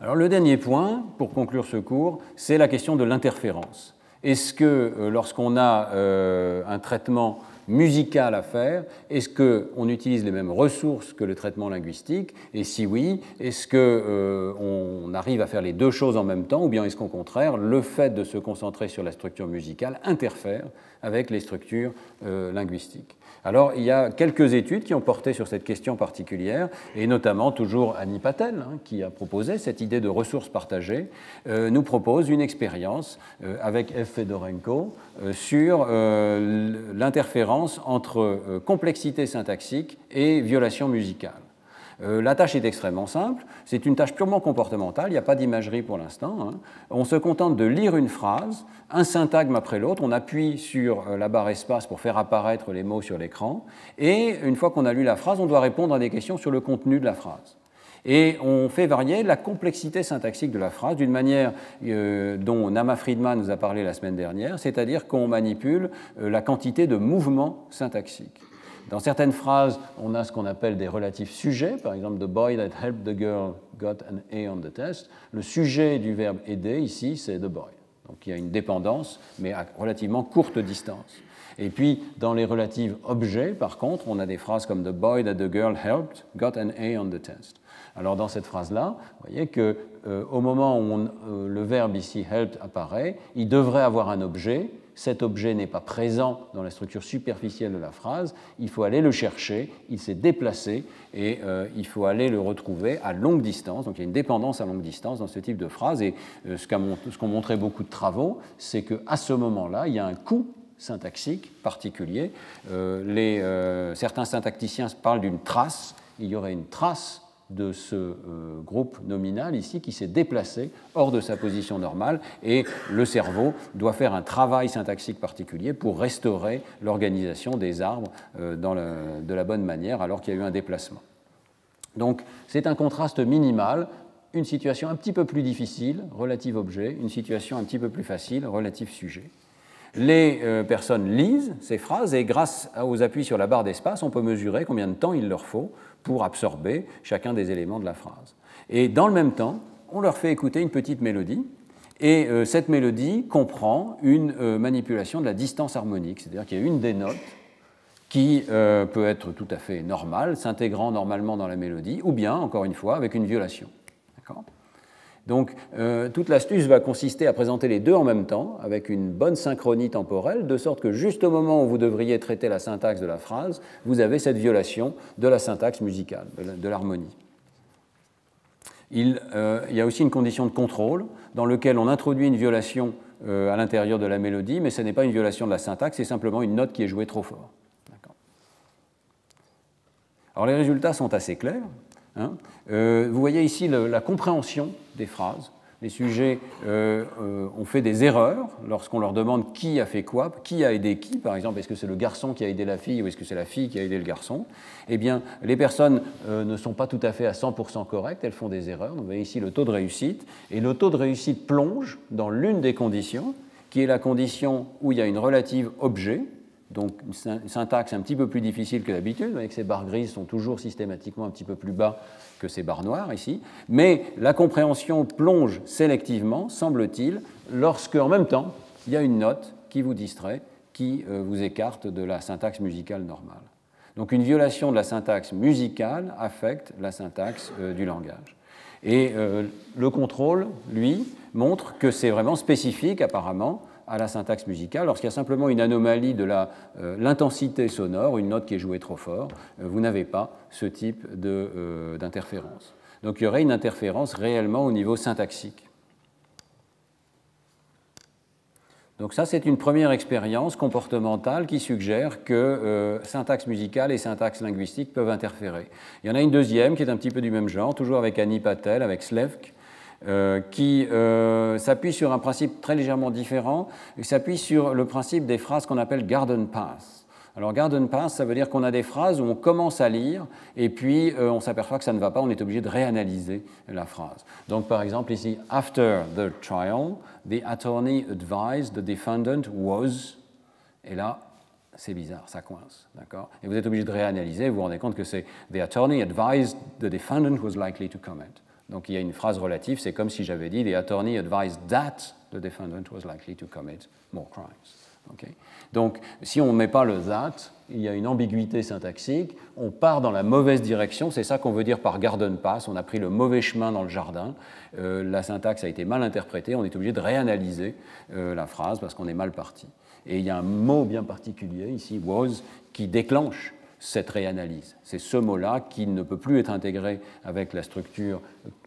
Alors le dernier point, pour conclure ce cours, c'est la question de l'interférence. Est-ce que euh, lorsqu'on a euh, un traitement musical à faire Est-ce qu'on utilise les mêmes ressources que le traitement linguistique? Et si oui, est-ce qu'on euh, arrive à faire les deux choses en même temps Ou bien est-ce qu'au contraire, le fait de se concentrer sur la structure musicale interfère avec les structures linguistiques? Alors, il y a quelques études qui ont porté sur cette question particulière, et notamment toujours Annie Patel, hein, qui a proposé cette idée de ressources partagées, euh, nous propose une expérience euh, avec F. Fedorenko euh, sur l'interférence entre complexité syntaxique et violation musicale. La tâche est extrêmement simple, c'est une tâche purement comportementale, il n'y a pas d'imagerie pour l'instant. Hein. On se contente de lire une phrase, un syntagme après l'autre, on appuie sur la barre espace pour faire apparaître les mots sur l'écran, et une fois qu'on a lu la phrase, on doit répondre à des questions sur le contenu de la phrase. Et on fait varier la complexité syntaxique de la phrase d'une manière euh, dont Nama Friedman nous a parlé la semaine dernière, c'est-à-dire qu'on manipule euh, la quantité de mouvements syntaxiques. Dans certaines phrases, on a ce qu'on appelle des relatifs sujets, par exemple, The boy that helped the girl got an A on the test. Le sujet du verbe aider, ici, c'est the boy. Donc il y a une dépendance, mais à relativement courte distance. Et puis, dans les relatives objets, par contre, on a des phrases comme The boy that the girl helped got an A on the test. Alors dans cette phrase-là, vous voyez que euh, moment où euh, le verbe ici helped apparaît, il devrait avoir un objet. Cet objet n'est pas présent dans la structure superficielle de la phrase. Il faut aller le chercher. Il s'est déplacé et euh, il faut aller le retrouver à longue distance. Donc il y a une dépendance à longue distance dans ce type de phrase. Et ce qu'ont montré beaucoup de travaux, c'est qu'à ce moment-là, il y a un coût syntaxique particulier. certains syntacticiens parlent d'une trace. Il y aurait une trace de ce euh, groupe nominal ici qui s'est déplacé hors de sa position normale et le cerveau doit faire un travail syntaxique particulier pour restaurer l'organisation des arbres euh, de la bonne manière alors qu'il y a eu un déplacement. Donc c'est un contraste minimal, une situation un petit peu plus difficile, relative objet, une situation un petit peu plus facile, relative sujet. Les euh, personnes lisent ces phrases et grâce aux appuis sur la barre d'espace, on peut mesurer combien de temps il leur faut pour absorber chacun des éléments de la phrase. Et dans le même temps, on leur fait écouter une petite mélodie, et euh, cette mélodie comprend une euh, manipulation de la distance harmonique, c'est-à-dire qu'il y a une des notes qui euh, peut être tout à fait normale, s'intégrant normalement dans la mélodie, ou bien, encore une fois, avec une violation. Donc toute l'astuce va consister à présenter les deux en même temps, avec une bonne synchronie temporelle, de sorte que juste au moment où vous devriez traiter la syntaxe de la phrase, vous avez cette violation de la syntaxe musicale, de l'harmonie. Il, y a aussi une condition de contrôle dans laquelle on introduit une violation à l'intérieur de la mélodie, mais ce n'est pas une violation de la syntaxe, c'est simplement une note qui est jouée trop fort. Alors les résultats sont assez clairs. Hein. Euh, vous voyez ici la compréhension des phrases. Les sujets euh, euh, ont fait des erreurs lorsqu'on leur demande qui a fait quoi, qui a aidé qui, par exemple, est-ce que c'est le garçon qui a aidé la fille ou est-ce que c'est la fille qui a aidé le garçon Eh bien, les personnes ne sont pas tout à fait à 100% correctes, elles font des erreurs. vous voyez ici le taux de réussite, et le taux de réussite plonge dans l'une des conditions, qui est la condition où il y a une relative objet, donc une syntaxe un petit peu plus difficile que d'habitude, avec ces barres grises sont toujours systématiquement un petit peu plus bas que ces barres noires ici, mais la compréhension plonge sélectivement, semble-t-il, lorsque en même temps il y a une note qui vous distrait, qui euh, vous écarte de la syntaxe musicale normale. Donc une violation de la syntaxe musicale affecte la syntaxe euh, du langage. Et euh, le contrôle, lui, montre que c'est vraiment spécifique apparemment à la syntaxe musicale. Lorsqu'il y a simplement une anomalie de euh, l'intensité sonore, une note qui est jouée trop fort, euh, vous n'avez pas ce type euh, d'interférence. Donc il y aurait une interférence réellement au niveau syntaxique. Donc ça, c'est une première expérience comportementale qui suggère que syntaxe musicale et syntaxe linguistique peuvent interférer. Il y en a une deuxième qui est un petit peu du même genre, toujours avec Annie Patel, avec Slevk, euh, qui euh, s'appuie sur un principe très légèrement différent, il s'appuie sur le principe des phrases qu'on appelle garden path. Alors garden path, ça veut dire qu'on a des phrases où on commence à lire et puis euh, on s'aperçoit que ça ne va pas, on est obligé de réanalyser la phrase. Donc par exemple ici, after the trial, the attorney advised the defendant was, et là c'est bizarre, ça coince, d'accord? Et vous êtes obligé de réanalyser, vous vous rendez compte que c'est the attorney advised the defendant was likely to comment. Donc il y a une phrase relative, c'est comme si j'avais dit The attorney advised that the defendant was likely to commit more crimes. Donc si on ne met pas le that, il y a une ambiguïté syntaxique, on part dans la mauvaise direction, c'est ça qu'on veut dire par garden pass, on a pris le mauvais chemin dans le jardin, euh, la syntaxe a été mal interprétée, on est obligé de réanalyser euh, la phrase parce qu'on est mal parti. Et il y a un mot bien particulier ici, was, qui déclenche cette réanalyse. C'est ce mot-là qui ne peut plus être intégré avec la structure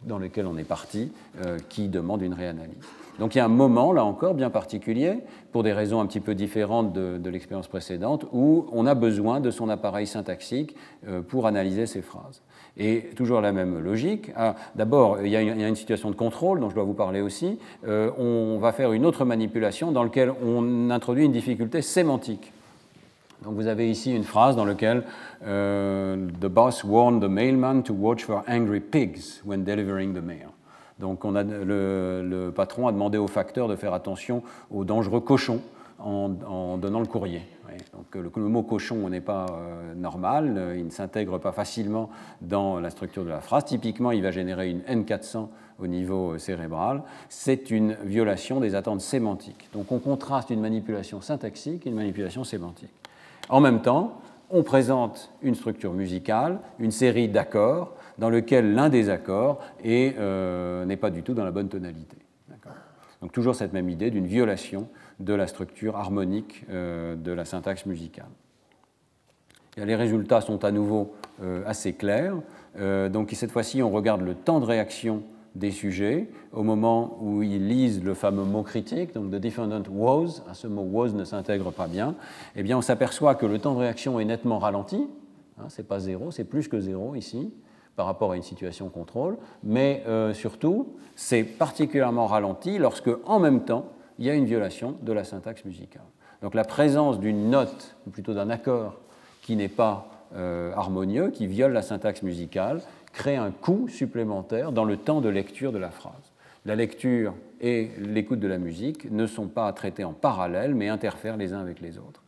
dans laquelle on est parti, euh, qui demande une réanalyse. Donc il y a un moment, là encore, bien particulier, pour des raisons un petit peu différentes de, l'expérience précédente, où on a besoin de son appareil syntaxique euh, pour analyser ces phrases. Et toujours la même logique. Ah, d'abord, il, y a une situation de contrôle dont je dois vous parler aussi. Euh, on va faire une autre manipulation dans laquelle on introduit une difficulté sémantique. Donc vous avez ici une phrase dans laquelle euh, The boss warned the mailman to watch for angry pigs when delivering the mail. Donc le, patron a demandé au facteur de faire attention aux dangereux cochons en, donnant le courrier. Donc le, mot cochon n'est pas euh, normal, euh, il ne s'intègre pas facilement dans la structure de la phrase. Typiquement, il va générer une N400 au niveau cérébral. C'est une violation des attentes sémantiques. Donc on contraste une manipulation syntaxique et une manipulation sémantique. En même temps, on présente une structure musicale, une série d'accords, dans lequel l'un des accords euh, n'est pas du tout dans la bonne tonalité. Donc toujours cette même idée d'une violation de la structure harmonique euh, de la syntaxe musicale. les résultats sont à nouveau euh, assez clairs. donc cette fois-ci, on regarde le temps de réaction des sujets. Au moment où ils lisent le fameux mot critique, donc the defendant was, ce mot was ne s'intègre pas bien, eh bien on s'aperçoit que le temps de réaction est nettement ralenti, hein, c'est pas zéro, c'est plus que zéro ici, par rapport à une situation contrôle, mais euh, surtout, c'est particulièrement ralenti lorsque, en même temps, il y a une violation de la syntaxe musicale. Donc la présence d'une note, ou plutôt d'un accord, qui n'est pas euh, harmonieux, qui viole la syntaxe musicale, crée un coût supplémentaire dans le temps de lecture de la phrase. La lecture et l'écoute de la musique ne sont pas traités en parallèle, mais interfèrent les uns avec les autres.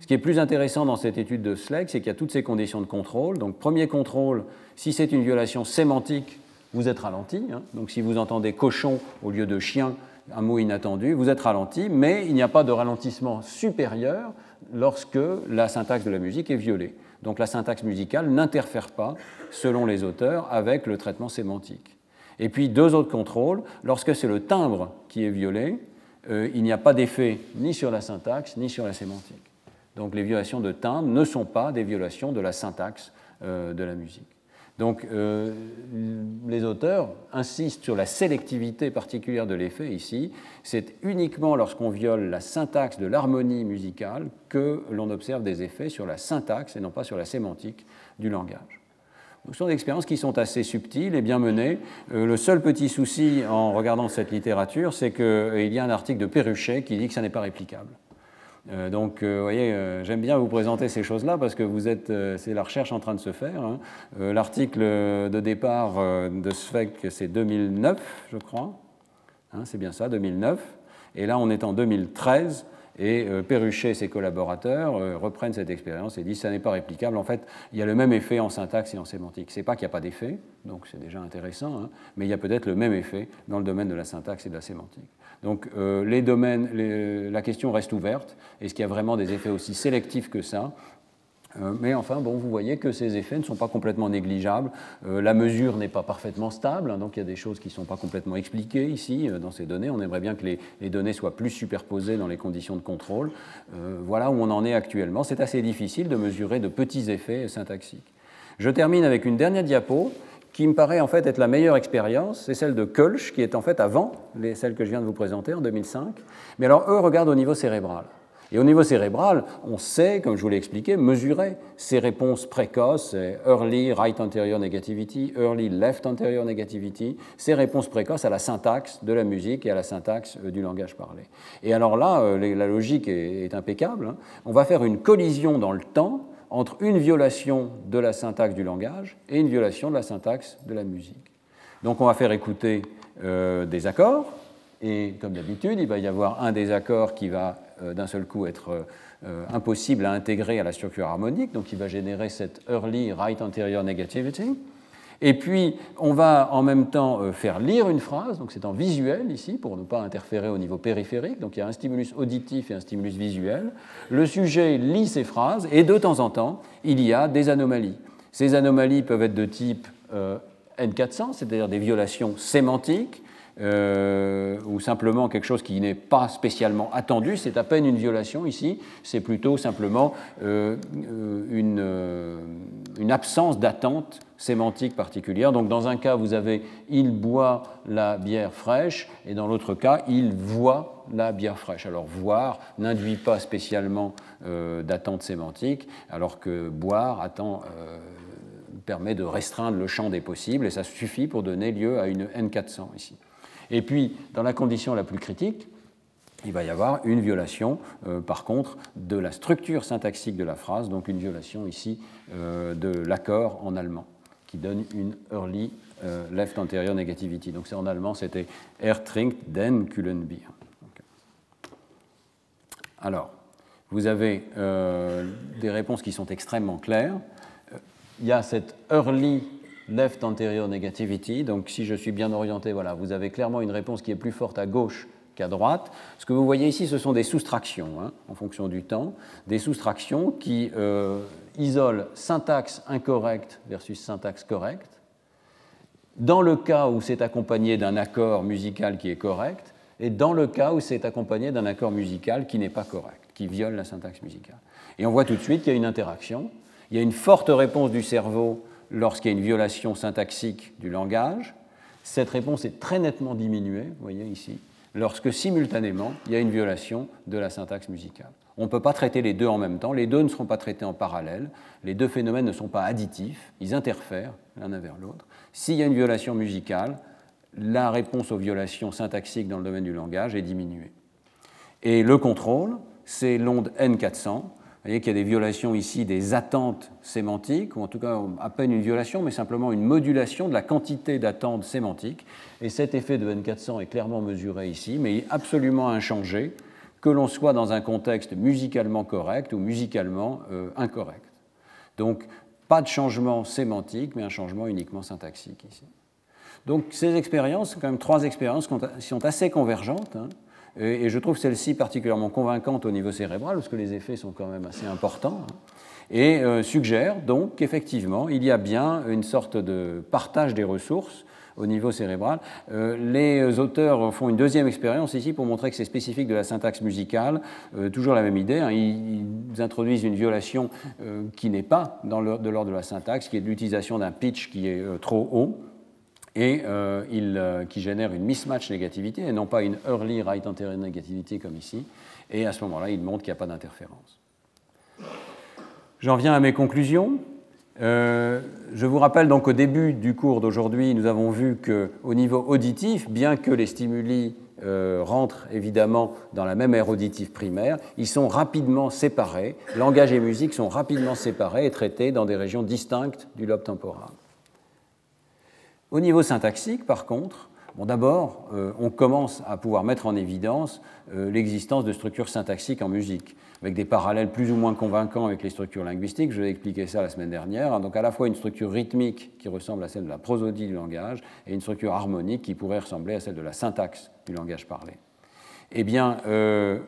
Ce qui est plus intéressant dans cette étude de Sleck, c'est qu'il y a toutes ces conditions de contrôle. Donc, premier contrôle, si c'est une violation sémantique, vous êtes ralenti. Hein. Donc, si vous entendez cochon au lieu de chien, un mot inattendu, vous êtes ralenti, mais il n'y a pas de ralentissement supérieur lorsque la syntaxe de la musique est violée. Donc la syntaxe musicale n'interfère pas, selon les auteurs, avec le traitement sémantique. Et puis deux autres contrôles, lorsque c'est le timbre qui est violé, euh, il n'y a pas d'effet ni sur la syntaxe ni sur la sémantique. Donc les violations de timbre ne sont pas des violations de la syntaxe euh, de la musique. Donc euh, les auteurs insistent sur la sélectivité particulière de l'effet ici. C'est uniquement lorsqu'on viole la syntaxe de l'harmonie musicale que l'on observe des effets sur la syntaxe et non pas sur la sémantique du langage. ce sont des expériences qui sont assez subtiles et bien menées. Euh, le seul petit souci en regardant cette littérature, c'est qu'il y a un article de Perruchet qui dit que ça n'est pas réplicable. Euh, donc, euh, vous voyez, euh, j'aime bien vous présenter ces choses-là parce que vous êtes, c'est la recherche en train de se faire. Hein. L'article de départ de SFEC, c'est 2009, je crois. Hein, c'est bien ça, 2009. Et là, on est en 2013. Et Perruchet et ses collaborateurs reprennent cette expérience et disent que ça n'est pas réplicable. En fait, il y a le même effet en syntaxe et en sémantique. Ce n'est pas qu'il n'y a pas d'effet, donc c'est déjà intéressant, hein, mais il y a peut-être le même effet dans le domaine de la syntaxe et de la sémantique. Donc euh, les domaines, la question reste ouverte. Est-ce qu'il y a vraiment des effets aussi sélectifs que ça? Euh, mais enfin, bon, vous voyez que ces effets ne sont pas complètement négligeables. Euh, la mesure n'est pas parfaitement stable, hein, donc il y a des choses qui ne sont pas complètement expliquées ici dans ces données. On aimerait bien que les, les, données soient plus superposées dans les conditions de contrôle. voilà où on en est actuellement. C'est assez difficile de mesurer de petits effets syntaxiques. Je termine avec une dernière diapo qui me paraît en fait être la meilleure expérience, c'est celle de Kölsch, qui est en fait avant celle que je viens de vous présenter en 2005. Mais alors, eux regardent au niveau cérébral. Et au niveau cérébral, on sait, comme je vous l'ai expliqué, mesurer ces réponses précoces, early right anterior negativity, early left anterior negativity, ces réponses précoces à la syntaxe de la musique et à la syntaxe euh, du langage parlé. Et alors là, euh, la logique est impeccable. Hein. On va faire une collision dans le temps entre une violation de la syntaxe du langage et une violation de la syntaxe de la musique. Donc on va faire écouter euh, des accords, et comme d'habitude, il va y avoir un des accords qui va euh, d'un seul coup être euh, impossible à intégrer à la structure harmonique, donc il va générer cette early right anterior negativity. Et puis, on va en même temps euh, faire lire une phrase, donc c'est en visuel ici, pour ne pas interférer au niveau périphérique. Donc il y a un stimulus auditif et un stimulus visuel. Le sujet lit ces phrases et de temps en temps, il y a des anomalies. Ces anomalies peuvent être de type euh, N400, c'est-à-dire des violations sémantiques, euh, ou simplement quelque chose qui n'est pas spécialement attendu, c'est à peine une violation ici, c'est plutôt simplement euh, euh, une, absence d'attente sémantique particulière. Donc dans un cas, vous avez il boit la bière fraîche, et dans l'autre cas, il voit la bière fraîche. Alors voir n'induit pas spécialement d'attente sémantique, alors que boire attend permet de restreindre le champ des possibles, et ça suffit pour donner lieu à une N400 ici. Et puis, dans la condition la plus critique, il va y avoir une violation, euh, par contre, de la structure syntaxique de la phrase, donc une violation ici euh, de l'accord en allemand, qui donne une early euh, left anterior negativity. Donc c'est en allemand, c'était Er trinkt den kühlen Bier. Alors, vous avez des réponses qui sont extrêmement claires. Il y a cette early left anterior negativity. Donc si je suis bien orienté, voilà, vous avez clairement une réponse qui est plus forte à gauche qu'à droite. Ce que vous voyez ici, ce sont des soustractions, hein, en fonction du temps, des soustractions qui euh, isolent syntaxe incorrecte versus syntaxe correcte. Dans le cas où c'est accompagné d'un accord musical qui est correct, et dans le cas où c'est accompagné d'un accord musical qui n'est pas correct, qui viole la syntaxe musicale. Et on voit tout de suite qu'il y a une interaction. Il y a une forte réponse du cerveau lorsqu'il y a une violation syntaxique du langage. Cette réponse est très nettement diminuée, vous voyez ici, lorsque simultanément il y a une violation de la syntaxe musicale. On ne peut pas traiter les deux en même temps, les deux ne seront pas traités en parallèle, les deux phénomènes ne sont pas additifs, ils interfèrent l'un vers l'autre. S'il y a une violation musicale, la réponse aux violations syntaxiques dans le domaine du langage est diminuée. Et le contrôle, c'est l'onde N400, vous voyez qu'il y a des violations ici des attentes sémantiques, ou en tout cas à peine une violation, mais simplement une modulation de la quantité d'attentes sémantiques. Et cet effet de N400 est clairement mesuré ici, mais absolument inchangé, que l'on soit dans un contexte musicalement correct ou musicalement euh, incorrect. Donc pas de changement sémantique, mais un changement uniquement syntaxique ici. Donc ces expériences, quand même trois expériences sont assez convergentes. Hein, et je trouve celle-ci particulièrement convaincante au niveau cérébral, parce que les effets sont quand même assez importants, hein. et euh, suggère donc qu'effectivement, il y a bien une sorte de partage des ressources au niveau cérébral. Euh, les auteurs font une deuxième expérience ici pour montrer que c'est spécifique de la syntaxe musicale, euh, toujours la même idée. Hein. ils, introduisent une violation qui n'est pas dans de l'ordre de la syntaxe, qui est l'utilisation d'un pitch qui est trop haut et euh, euh, qui génère une mismatch négativité et non pas une early right anterior négativité comme ici. Et à ce moment-là, il montre qu'il n'y a pas d'interférence. J'en viens à mes conclusions. Euh, je vous rappelle donc au début du cours d'aujourd'hui, nous avons vu qu'au niveau auditif, bien que les stimuli rentrent évidemment dans la même aire auditive primaire, ils sont rapidement séparés. Langage et musique sont rapidement séparés et traités dans des régions distinctes du lobe temporal. Au niveau syntaxique, par contre, d'abord, euh, on commence à pouvoir mettre en évidence euh, l'existence de structures syntaxiques en musique, avec des parallèles plus ou moins convaincants avec les structures linguistiques. Je vais expliquer ça la semaine dernière. Donc, à la fois une structure rythmique qui ressemble à celle de la prosodie du langage et une structure harmonique qui pourrait ressembler à celle de la syntaxe du langage parlé. Eh bien, euh,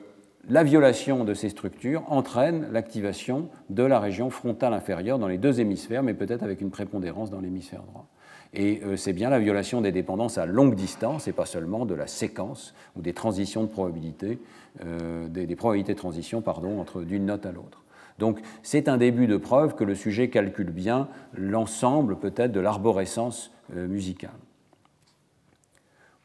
la violation de ces structures entraîne l'activation de la région frontale inférieure dans les deux hémisphères, mais peut-être avec une prépondérance dans l'hémisphère droit. Et euh, c'est bien la violation des dépendances à longue distance et pas seulement de la séquence ou des transitions de probabilité, euh, des, probabilités de transition pardon, entre d'une note à l'autre. Donc c'est un début de preuve que le sujet calcule bien l'ensemble peut-être de l'arborescence euh, musicale.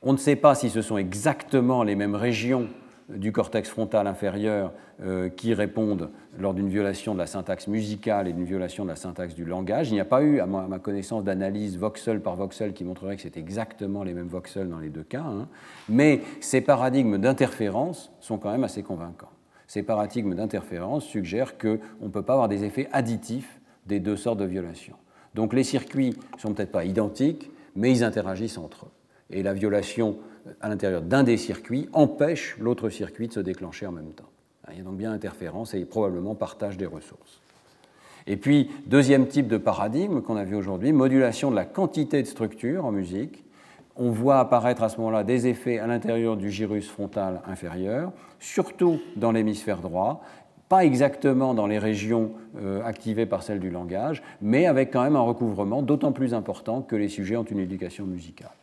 On ne sait pas si ce sont exactement les mêmes régions du cortex frontal inférieur euh, qui répondent lors d'une violation de la syntaxe musicale et d'une violation de la syntaxe du langage. Il n'y a pas eu, à ma, connaissance, d'analyse voxel par voxel qui montrerait que c'est exactement les mêmes voxels dans les deux cas, hein. mais ces paradigmes d'interférence sont quand même assez convaincants. Ces paradigmes d'interférence suggèrent qu'on ne peut pas avoir des effets additifs des deux sortes de violations. Donc les circuits ne sont peut-être pas identiques, mais ils interagissent entre eux. Et la violation à l'intérieur d'un des circuits empêche l'autre circuit de se déclencher en même temps. Il y a donc bien interférence et probablement partage des ressources. Et puis, deuxième type de paradigme qu'on a vu aujourd'hui, modulation de la quantité de structure en musique. On voit apparaître à ce moment-là des effets à l'intérieur du gyrus frontal inférieur, surtout dans l'hémisphère droit, pas exactement dans les régions euh, activées par celles du langage, mais avec quand même un recouvrement d'autant plus important que les sujets ont une éducation musicale.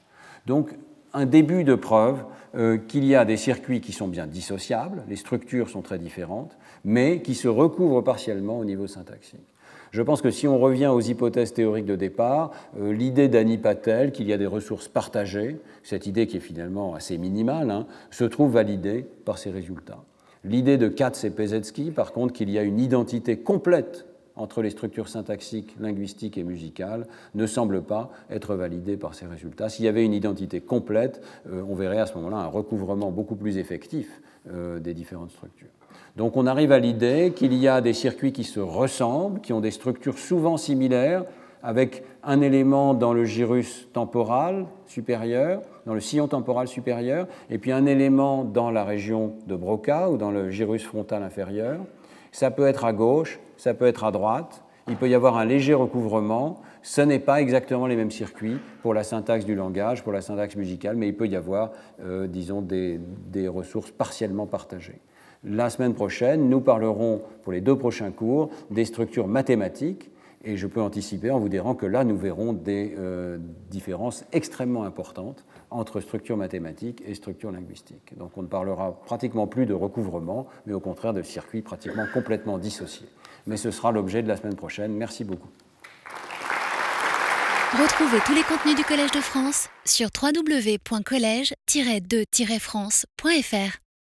Donc, un début de preuve euh, qu'il y a des circuits qui sont bien dissociables, les structures sont très différentes, mais qui se recouvrent partiellement au niveau syntaxique. Je pense que si on revient aux hypothèses théoriques de départ, euh, l'idée d'Annie Patel qu'il y a des ressources partagées, cette idée qui est finalement assez minimale, hein, se trouve validée par ces résultats. L'idée de Katz et Pezetsky, par contre, qu'il y a une identité complète entre les structures syntaxiques, linguistiques et musicales ne semble pas être validée par ces résultats. S'il y avait une identité complète, euh, on verrait à ce moment-là un recouvrement beaucoup plus effectif euh, des différentes structures. Donc on arrive à l'idée qu'il y a des circuits qui se ressemblent, qui ont des structures souvent similaires, avec un élément dans le gyrus temporal supérieur, dans le sillon temporal supérieur, et puis un élément dans la région de Broca ou dans le gyrus frontal inférieur. Ça peut être à gauche, ça peut être à droite, il peut y avoir un léger recouvrement. Ce n'est pas exactement les mêmes circuits pour la syntaxe du langage, pour la syntaxe musicale, mais il peut y avoir, euh, disons, des, ressources partiellement partagées. La semaine prochaine, nous parlerons, pour les deux prochains cours, des structures mathématiques et je peux anticiper en vous disant que là, nous verrons des euh, différences extrêmement importantes entre structure mathématique et structure linguistique. Donc on ne parlera pratiquement plus de recouvrement, mais au contraire de circuits pratiquement complètement dissociés. Mais ce sera l'objet de la semaine prochaine. Merci beaucoup. Retrouvez tous les contenus du Collège de France sur www.colège-2-france.fr.